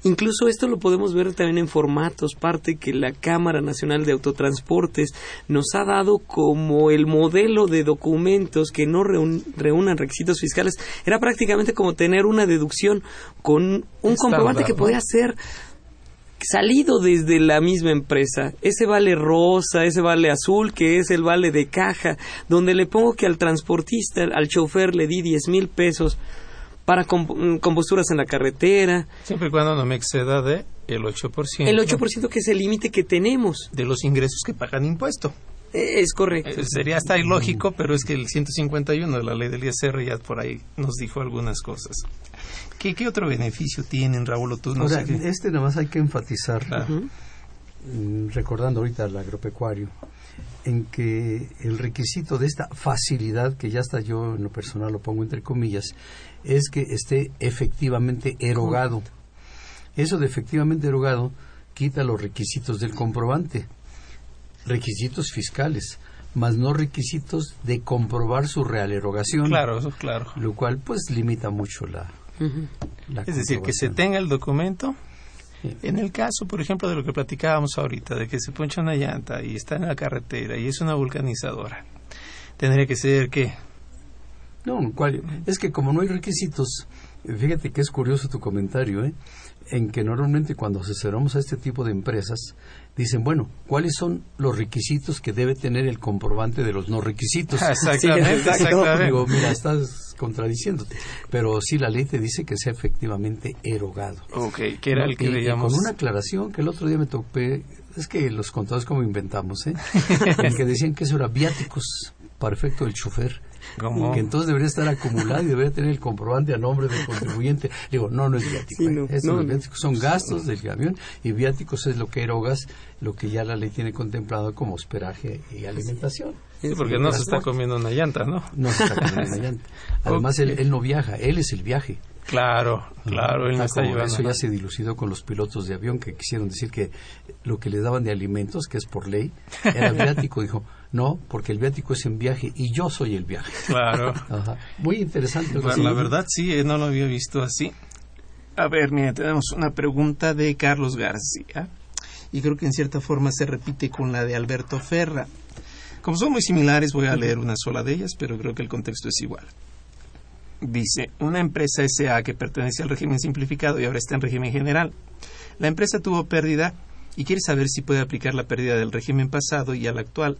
Incluso esto lo podemos ver también en formatos, parte que la Cámara Nacional de Autotransportes nos ha dado como el modelo de documentos que no reun- reúnan requisitos fiscales. Era prácticamente como tener una deducción con un Estándar, comprobante que podía ser salido desde la misma empresa. Ese vale rosa, ese vale azul, que es el vale de caja, donde le pongo que al transportista, al chofer, le di 10 mil pesos para mm, composturas en la carretera. Siempre y cuando no me exceda de el 8%. El 8% que es el límite que tenemos. de los ingresos que pagan impuesto. Es correcto. Eh, sería hasta ilógico, pero es que el 151 de la ley del ISR ya por ahí nos dijo algunas cosas. ¿Qué, qué otro beneficio tienen, Raúl? o Tú no Ahora, sé qué- este nada más hay que enfatizar, Claro. Mm, recordando ahorita al agropecuario, en que el requisito de esta facilidad, que ya hasta yo en lo personal lo pongo entre comillas, es que esté efectivamente erogado. Eso de efectivamente erogado quita los requisitos del comprobante, requisitos fiscales, más no requisitos de comprobar su real erogación. Claro, eso claro. Lo cual pues limita mucho la, Es decir, que se tenga el documento. Sí. En el caso, por ejemplo, de lo que platicábamos ahorita, de que se poncha una llanta y está en la carretera y es una vulcanizadora, tendría que ser que No, ¿cuál? es que como no hay requisitos, fíjate que es curioso tu comentario, ¿eh? En que normalmente cuando asesoramos a este tipo de empresas, dicen, bueno, ¿cuáles son los requisitos que debe tener el comprobante de los no requisitos? Exactamente, exacto. exactamente. Digo, mira, estás contradiciéndote, pero sí la ley te dice que sea efectivamente erogado. Ok, que era el que veíamos. con una aclaración que el otro día me topé, es que los contadores como inventamos, ¿eh? el que decían que eso era viáticos para efecto del chofer. ¿Cómo? Que entonces debería estar acumulado y debería tener el comprobante a nombre del contribuyente. Digo, no, no es viático. Sí, ¿eh? no, Eso no, no es no. viático. Son gastos del camión y viáticos es lo que erogas, lo que ya la ley tiene contemplado como hospedaje y alimentación. Sí, porque no se está comiendo una llanta, ¿no? No se está comiendo una llanta. Además, él, él no viaja, él es el viaje. Claro, claro, él no Ah, está llevando. Eso ya se dilucidó con los pilotos de avión que quisieron decir que lo que les daban de alimentos, que es por ley, era viático. Dijo, no, porque el viático es en viaje y yo soy el viaje. Claro. Ajá. Muy interesante. Bueno, la verdad sí, eh, no lo había visto así. A ver, mira, tenemos una pregunta de Carlos García y creo que en cierta forma se repite con la de Alberto Ferra. Como son muy similares, voy a leer una sola de ellas, pero creo que el contexto es igual. Dice, una empresa SA que pertenece al régimen simplificado y ahora está en régimen general. La empresa tuvo pérdida y quiere saber si puede aplicar la pérdida del régimen pasado y al actual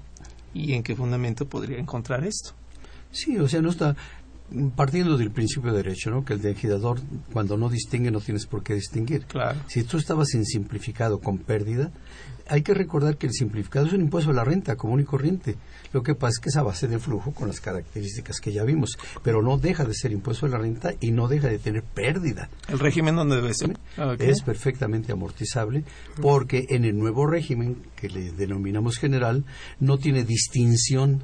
y en qué fundamento podría encontrar esto. Sí, o sea, no está partiendo del principio de derecho, ¿no? Que el legislador, cuando no distingue, no tienes por qué distinguir. Claro. Si tú estabas en simplificado con pérdida, hay que recordar que el simplificado es un impuesto a la renta común y corriente. Lo que pasa es que es a base de flujo con las características que ya vimos, pero no deja de ser impuesto a la renta y no deja de tener pérdida. ¿El régimen dónde debe ser? Ok. Es perfectamente amortizable porque en el nuevo régimen que le denominamos general no tiene distinción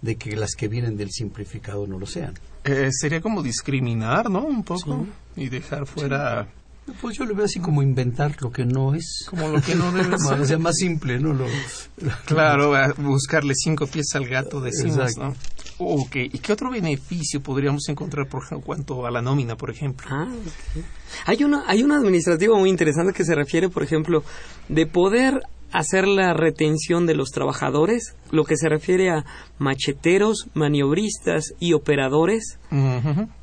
de que las que vienen del simplificado no lo sean. Eh, sería como discriminar, ¿no? Un poco. Y dejar fuera Pues yo lo veo así como inventar lo que no es. como lo que no debe o sea, ser. más simple, ¿no? Lo, Claro, buscarle cinco pies al gato, decimos. ¿no? Ok, ¿y qué otro beneficio podríamos encontrar por cuanto a la nómina, por ejemplo? Ah. Hay una, hay un administrativo muy interesante que se refiere, por ejemplo, de poder hacer la retención de los trabajadores, lo que se refiere a macheteros, maniobristas y operadores,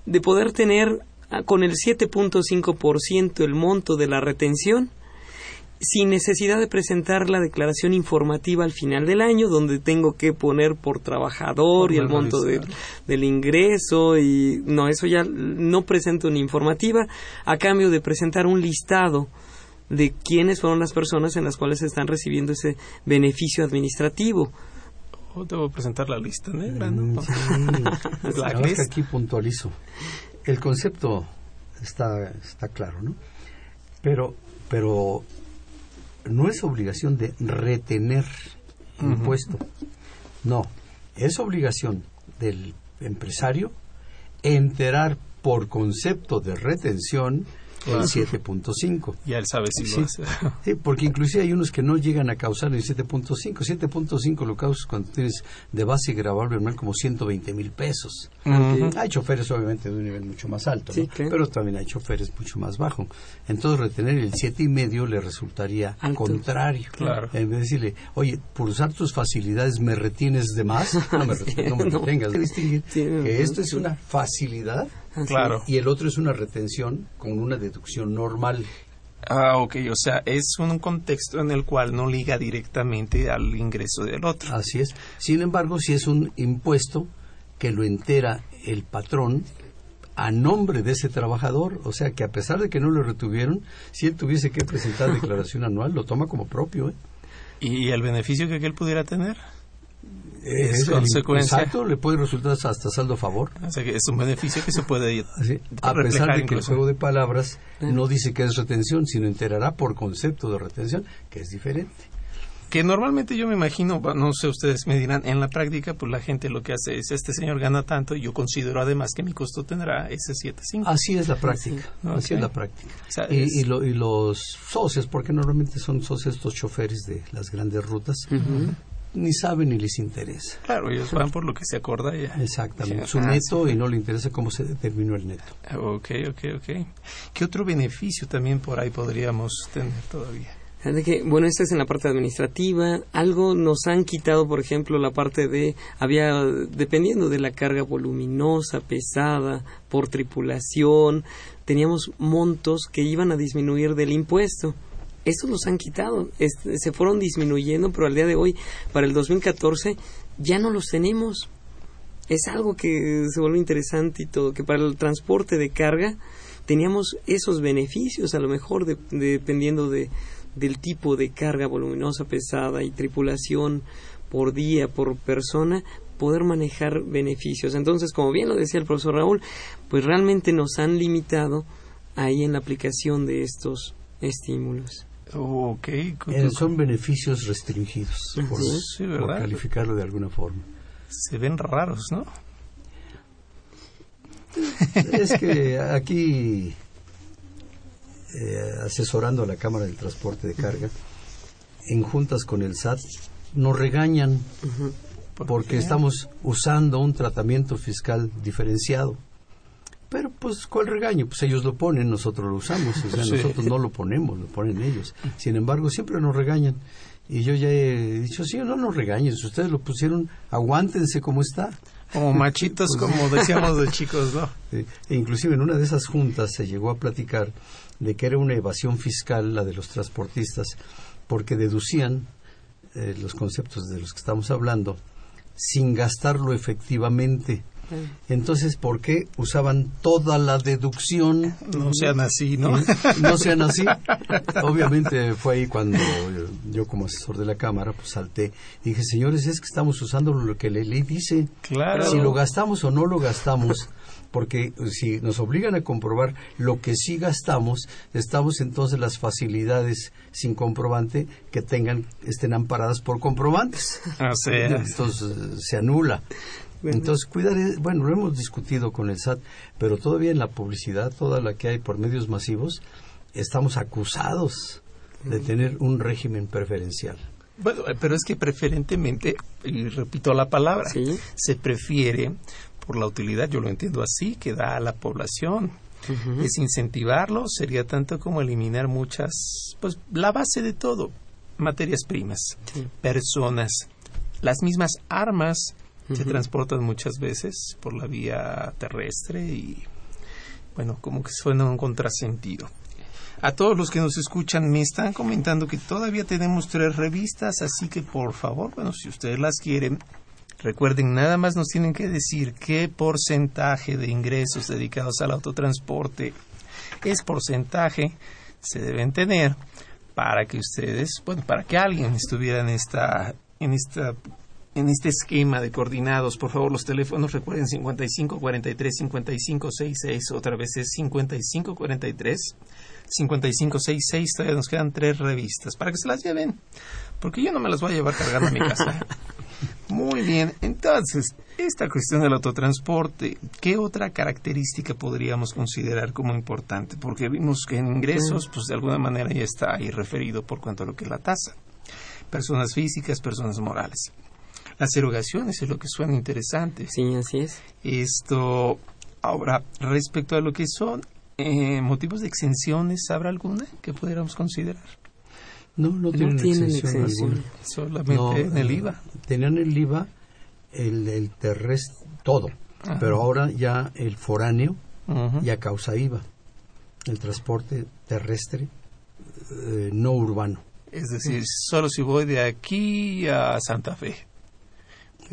de poder tener ah, con el 7.5% el monto de la retención sin necesidad de presentar la declaración informativa al final del año, donde tengo que poner por trabajador y el monto de- del ingreso y no, eso ya no presento una informativa. A cambio de presentar un listado de quiénes fueron las personas en las cuales están recibiendo ese beneficio administrativo. Oh, debo presentar la lista negra, ¿no? Mm, sí. Que Blacklist. aquí puntualizo. El concepto está, está claro, ¿no? Pero, pero no es obligación de retener impuesto. No, es obligación del empresario enterar por concepto de retención el 7.5. Ya él sabe si Sí. lo hace. Sí, porque inclusive hay unos que no llegan a causar el 7.5. 7.5 lo causas cuando tienes de base grabable normal como 120 mil pesos. Hay choferes obviamente de un nivel mucho más alto, Sí, ¿no? claro. pero también hay choferes mucho más bajo. Entonces retener el siete y medio le resultaría Alto. contrario. Claro. En vez de decirle, oye, por usar tus facilidades me retienes de más, no me, Sí, no me no. retengas. Hay que distinguir Sí, que esto es una facilidad Claro. y el otro es una retención con una deducción normal. Ah, ok, o sea, es un contexto en el cual no liga directamente al ingreso del otro. Así es. Sin embargo, si es un impuesto que lo entera el patrón a nombre de ese trabajador, o sea que a pesar de que no lo retuvieron, si él tuviese que presentar declaración anual, lo toma como propio. ¿eh? ¿Y el beneficio que aquel pudiera tener? Es consecuencia. Exacto, le puede resultar hasta saldo a favor. O sea, que es un beneficio que se puede a pesar de que el juego de palabras no dice que es retención, sino enterará por concepto de retención, que es diferente. Que normalmente yo me imagino, no sé, ustedes me dirán, en la práctica, pues la gente lo que hace es, este señor gana tanto y yo considero además que mi costo tendrá ese 7.5. Así es la práctica, así es la práctica. O sea, Y, es- y lo- y los socios, porque normalmente son socios estos choferes de las grandes rutas, ni saben ni les interesa. Claro, ellos van por lo que se acorda ya. Exactamente, Sí. su Ah, neto y no le interesa cómo se determinó el neto. Ok, ok, ok. ¿Qué otro beneficio también por ahí podríamos tener todavía? Bueno, esto es en la parte administrativa. Algo nos han quitado, por ejemplo, la parte de, había, dependiendo de la carga voluminosa, pesada, por tripulación, teníamos montos que iban a disminuir del impuesto. Estos los han quitado, este, se fueron disminuyendo, pero al día de hoy, para el 2014, ya no los tenemos. Es algo que se vuelve interesante y todo, que para el transporte de carga teníamos esos beneficios, a lo mejor de- dependiendo de, del tipo de carga voluminosa, pesada y tripulación por día, por persona, poder manejar beneficios. Entonces, como bien lo decía el profesor Raúl, pues realmente nos han limitado ahí en la aplicación de estos estímulos. Ok. Eh, son beneficios restringidos, por, calificarlo de alguna forma. Se ven raros, ¿no? Es que aquí, eh, asesorando a la Cámara del Transporte de Carga, en juntas con el SAT, nos regañan ¿Por porque qué? estamos usando un tratamiento fiscal diferenciado. Pero, pues, ¿cuál regaño? Pues ellos lo ponen, nosotros lo usamos. O sea, Sí. nosotros no lo ponemos, lo ponen ellos. Sin embargo, siempre nos regañan. Y yo ya he dicho, sí, no nos regañen. Si ustedes lo pusieron, aguántense como está. Como machitos, como decíamos de chicos, ¿no? E inclusive en una de esas juntas se llegó a platicar de que era una evasión fiscal la de los transportistas, porque deducían eh, los conceptos de los que estamos hablando sin gastarlo efectivamente. Entonces, ¿por qué usaban toda la deducción? No sean así, ¿no? no sean así. Obviamente fue ahí cuando yo, como asesor de la Cámara pues salté. Dije, señores, es que estamos usando lo que la ley dice. Claro. Si lo gastamos o no lo gastamos, porque si nos obligan a comprobar lo que sí gastamos, estamos entonces las facilidades sin comprobante que tengan estén amparadas por comprobantes. O sea, Entonces se anula. Entonces, cuidar, es- bueno, lo hemos discutido con el SAT, pero todavía en la publicidad, toda la que hay por medios masivos, estamos acusados de tener un régimen preferencial. Bueno, eh, pero es que preferentemente, y repito la palabra, Sí. se prefiere por la utilidad, yo lo entiendo así, que da a la población. Desincentivarlo sería tanto como eliminar muchas, pues la base de todo. materias primas, personas, las mismas armas se transportan muchas veces por la vía terrestre y bueno, como que suena un contrasentido. A todos los que nos escuchan me están comentando que todavía tenemos tres revistas, así que por favor, bueno, si ustedes las quieren, recuerden, nada más nos tienen que decir qué porcentaje de ingresos dedicados al autotransporte es porcentaje se deben tener para que ustedes, bueno, para que alguien estuviera en esta en esta en este esquema de coordinados, por favor, los teléfonos recuerden 55 43 55 66, otra vez es 55 43 55 66, todavía nos quedan tres revistas para que se las lleven, porque yo no me las voy a llevar cargando a mi casa. Muy bien, entonces, esta cuestión del autotransporte, ¿qué otra característica podríamos considerar como importante? Porque vimos que en ingresos, pues de alguna manera ya está ahí referido por cuanto a lo que es la tasa. Personas físicas, personas morales. Las erogaciones es lo que suena interesante. Sí, así es. Esto, ahora, respecto a lo que son eh, motivos de exenciones, ¿habrá alguna que pudiéramos considerar? No, no tienen, exención, Solamente en el IVA. Tenían el IVA, el, el terrestre, todo. Pero ahora ya el foráneo ya causa IVA. El transporte terrestre eh, no urbano. Es decir, solo si voy de aquí a Santa Fe.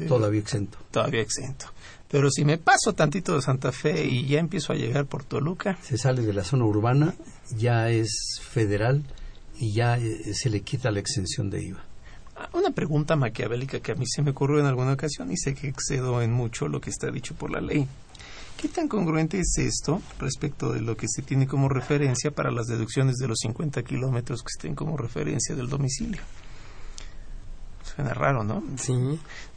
Todavía exento. Todavía exento. Pero si me paso tantito de Santa Fe y ya empiezo a llegar por Toluca. Se sale de la zona urbana, ya es federal y ya eh, se le quita la exención de IVA. Una pregunta maquiavélica que a mí se me ocurrió en alguna ocasión y sé que excedo en mucho lo que está dicho por la ley. ¿Qué tan congruente es esto respecto de lo que se tiene como referencia para las deducciones de los 50 kilómetros que estén como referencia del domicilio? Suena raro, ¿no? Sí.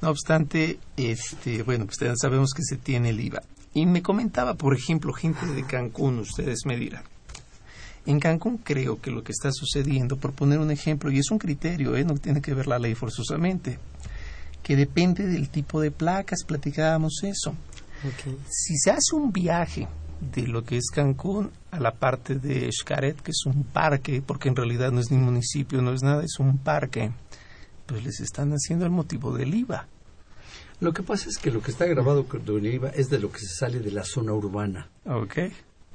No obstante, este, bueno, pues sabemos que se tiene el IVA. Y me comentaba, por ejemplo, gente de Cancún, ustedes me dirán. En Cancún creo que lo que está sucediendo, por poner un ejemplo, y es un criterio, ¿eh? no tiene que ver la ley forzosamente, que depende del tipo de placas, platicábamos eso. Si se hace un viaje de lo que es Cancún a la parte de Xcaret, que es un parque, porque en realidad no es ni municipio, no es nada, es un parque, pues les están haciendo el motivo del IVA. Lo que pasa es que lo que está grabado con el IVA es de lo que se sale de la zona urbana.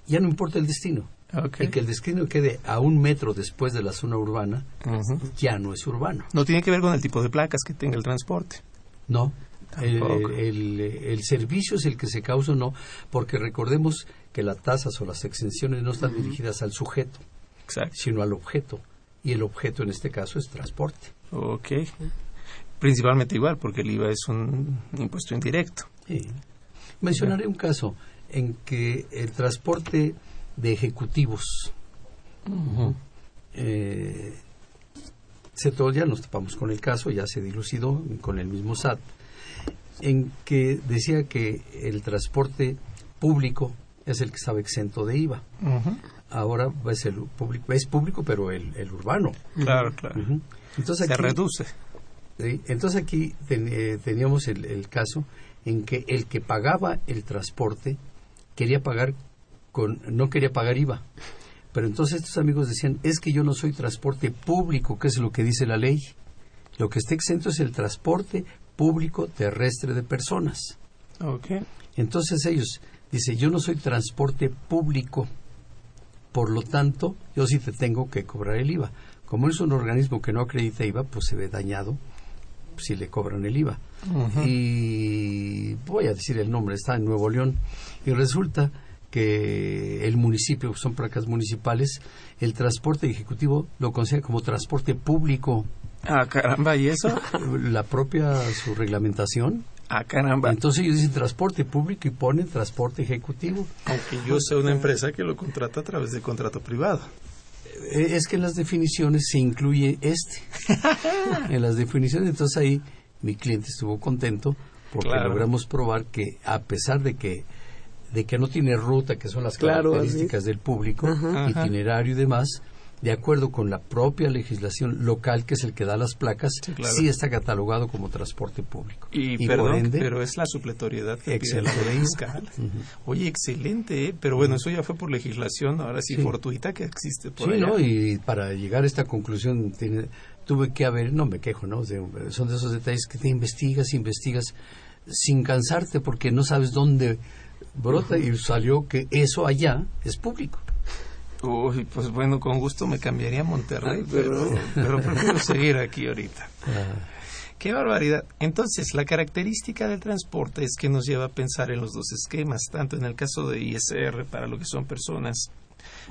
Ya no importa el destino. Okay. Y que el destino quede a un metro después de la zona urbana, ya no es urbano. No tiene que ver con el tipo de placas que tenga el transporte. No. El, el, el, servicio es el que se causa o no, porque recordemos que las tasas o las exenciones no están dirigidas al sujeto, sino al objeto. Y el objeto en este caso es transporte. Ok. Principalmente igual, porque el IVA es un impuesto indirecto. Mencionaré un caso en que el transporte de ejecutivos eh, se ya nos topamos con el caso, ya se dilucidó con el mismo SAT, en que decía que el transporte público es el que estaba exento de IVA. Ahora es el público, es público, pero el, el urbano. Claro, claro. Entonces se reduce. Entonces aquí eh, teníamos el, el, caso en que el que pagaba el transporte quería pagar con, no quería pagar IVA. Pero entonces estos amigos decían, es que yo no soy transporte público, que es lo que dice la ley. Lo que está exento es el transporte público terrestre de personas. Okay. Entonces ellos dicen, yo no soy transporte público, por lo tanto, yo sí te tengo que cobrar el IVA. Como es un organismo que no acredita IVA, pues se ve dañado si le cobran el IVA. Y voy a decir el nombre, está en Nuevo León. Y resulta que el municipio, son placas municipales, el transporte ejecutivo lo considera como transporte público. Ah, caramba, ¿y eso? La propia, su reglamentación. Ah, caramba. Entonces ellos dicen transporte público y ponen transporte ejecutivo. Aunque yo sea una empresa que lo contrata a través de contrato privado. Eh, es que en las definiciones se incluye este. en las definiciones, entonces ahí mi cliente estuvo contento porque logramos probar que a pesar de que de que no tiene ruta, que son las características del público, itinerario y demás, de acuerdo con la propia legislación local, que es el que da las placas, sí, está catalogado como transporte público. Y, perdón, pero es la supletoriedad que pide la ley fiscal. Oye, excelente, ¿eh? pero bueno, eso ya fue por legislación, ahora sí, fortuita que existe por sí, ¿no? Y para llegar a esta conclusión tiene, tuve que haber, no me quejo, ¿no? son de esos detalles que te investigas, investigas sin cansarte porque no sabes dónde brota y salió que eso allá es público. Uy, pues bueno, con gusto me cambiaría a Monterrey, pero, pero prefiero seguir aquí ahorita. Ah. Qué barbaridad. Entonces, la característica del transporte es que nos lleva a pensar en los dos esquemas, tanto en el caso de ISR para lo que son personas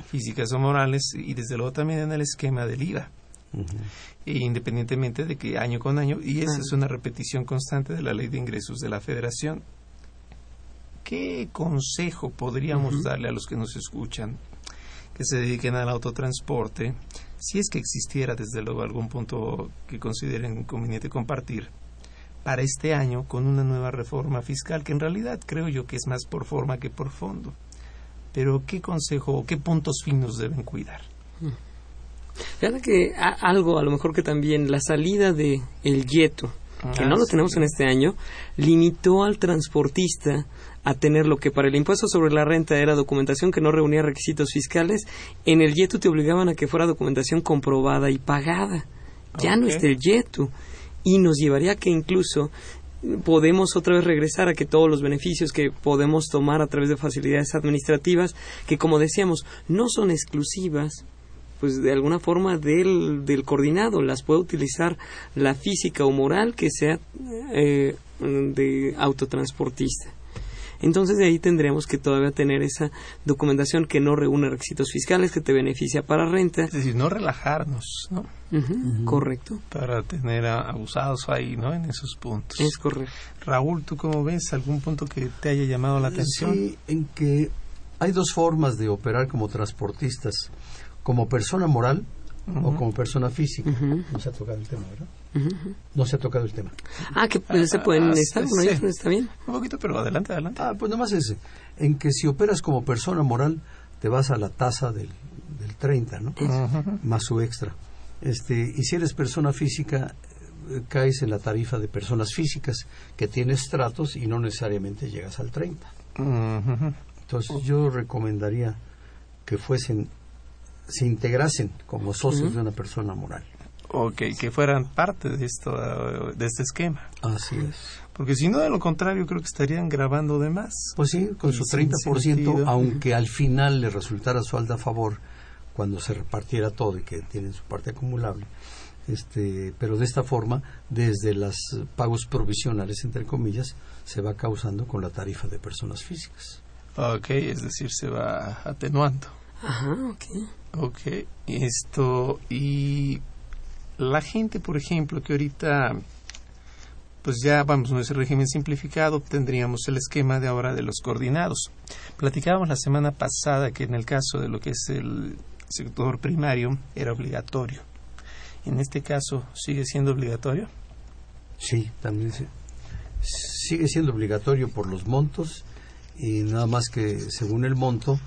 físicas o morales y desde luego también en el esquema del IVA. e independientemente de que año con año, y esa es una repetición constante de la ley de ingresos de la federación. ¿Qué consejo podríamos darle a los que nos escuchan que se dediquen al autotransporte, si es que existiera desde luego algún punto que consideren conveniente compartir, para este año con una nueva reforma fiscal que en realidad creo yo que es más por forma que por fondo. Pero ¿qué consejo o qué puntos finos deben cuidar? Fíjate que algo, a lo mejor que también la salida de el yeto, que no lo ah, tenemos en este año, limitó al transportista a tener lo que para el impuesto sobre la renta era documentación que no reunía requisitos fiscales, en el YETU te obligaban a que fuera documentación comprobada y pagada. Ya no está el YETU. Y nos llevaría a que incluso podemos otra vez regresar a que todos los beneficios que podemos tomar a través de facilidades administrativas, que como decíamos, no son exclusivas, pues de alguna forma del, del coordinado, las puede utilizar la física o moral que sea eh, de autotransportista. Entonces de ahí tendríamos que todavía tener esa documentación que no reúne requisitos fiscales, que te beneficia para renta. Es decir, no relajarnos, ¿no? Correcto. Para tener abusados ahí, ¿no? En esos puntos. Es correcto. Raúl, ¿tú cómo ves? ¿Algún punto que te haya llamado la atención? Sí, en que hay dos formas de operar como transportistas. Como persona moral o como persona física. No se ha tocado el tema, ¿verdad? No se ha tocado el tema. Ah, que pues, se pueden ah, estar, está bien. Un poquito, pero adelante, adelante. Ah, pues nomás ese. En que si operas como persona moral, te vas a la tasa del, del 30, ¿no? Más su extra. Este, y si eres persona física, eh, caes en la tarifa de personas físicas, que tienes tratos y no necesariamente llegas al 30. Entonces yo recomendaría que fuesen se integrasen como socios de una persona moral. Ok, que fueran parte de, esto, de este esquema. Así es. Porque si no, de lo contrario, creo que estarían grabando de más. Pues sí, con su 30%, aunque al final le resultara sueldo a favor cuando se repartiera todo y que tienen su parte acumulable. Este, pero de esta forma, desde los pagos provisionales, entre comillas, se va causando con la tarifa de personas físicas. Ok, es decir, se va atenuando. Ajá, ok. Ok, esto, y la gente, por ejemplo, que ahorita, pues ya vamos a ese régimen simplificado, tendríamos el esquema de ahora de los coordinados. Platicábamos la semana pasada que en el caso de lo que es el sector primario era obligatorio. En este caso, ¿sigue siendo obligatorio? Sí, también sigue siendo obligatorio por los montos y nada más que según el monto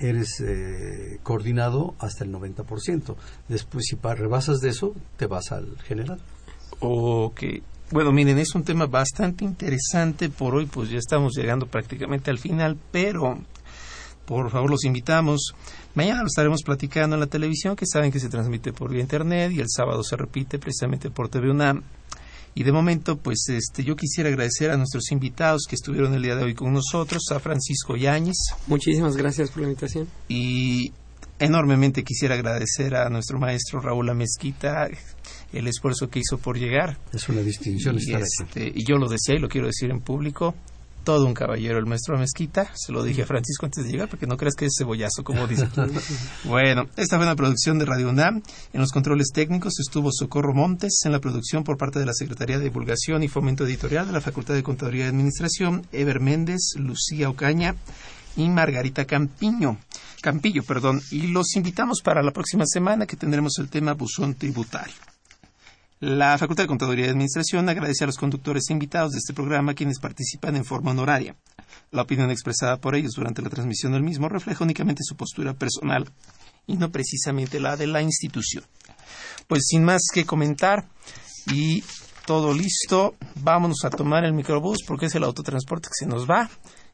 eres eh, coordinado hasta el 90%. Después, si rebasas de eso, te vas al general. Ok. Bueno, miren, es un tema bastante interesante por hoy, pues ya estamos llegando prácticamente al final, pero por favor los invitamos. Mañana lo estaremos platicando en la televisión, que saben que se transmite por vía internet y el sábado se repite precisamente por TV UNAM. Y de momento, pues este, yo quisiera agradecer a nuestros invitados que estuvieron el día de hoy con nosotros, a Francisco Yáñez. Muchísimas gracias por la invitación. Y enormemente quisiera agradecer a nuestro maestro Raúl Amezquita el esfuerzo que hizo por llegar. Es una distinción y, este, y yo lo decía y lo quiero decir en público todo un caballero el maestro Mezquita. Se lo dije a Francisco antes de llegar porque no creas que es cebollazo, como dice. bueno, esta fue una producción de Radio UNAM. En los controles técnicos estuvo Socorro Montes. En la producción por parte de la Secretaría de Divulgación y Fomento Editorial de la Facultad de Contaduría y Administración, Ever Méndez, Lucía Ocaña y Margarita Campiño. Campillo, perdón. Y los invitamos para la próxima semana que tendremos el tema buzón tributario. La Facultad de Contaduría y Administración agradece a los conductores e invitados de este programa quienes participan en forma honoraria. La opinión expresada por ellos durante la transmisión del mismo refleja únicamente su postura personal y no precisamente la de la institución. Pues sin más que comentar y todo listo, vámonos a tomar el microbús porque es el autotransporte que se nos va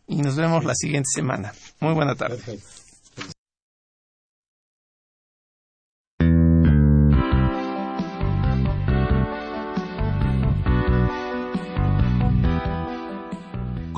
y nos vemos la siguiente semana. Muy buena tarde.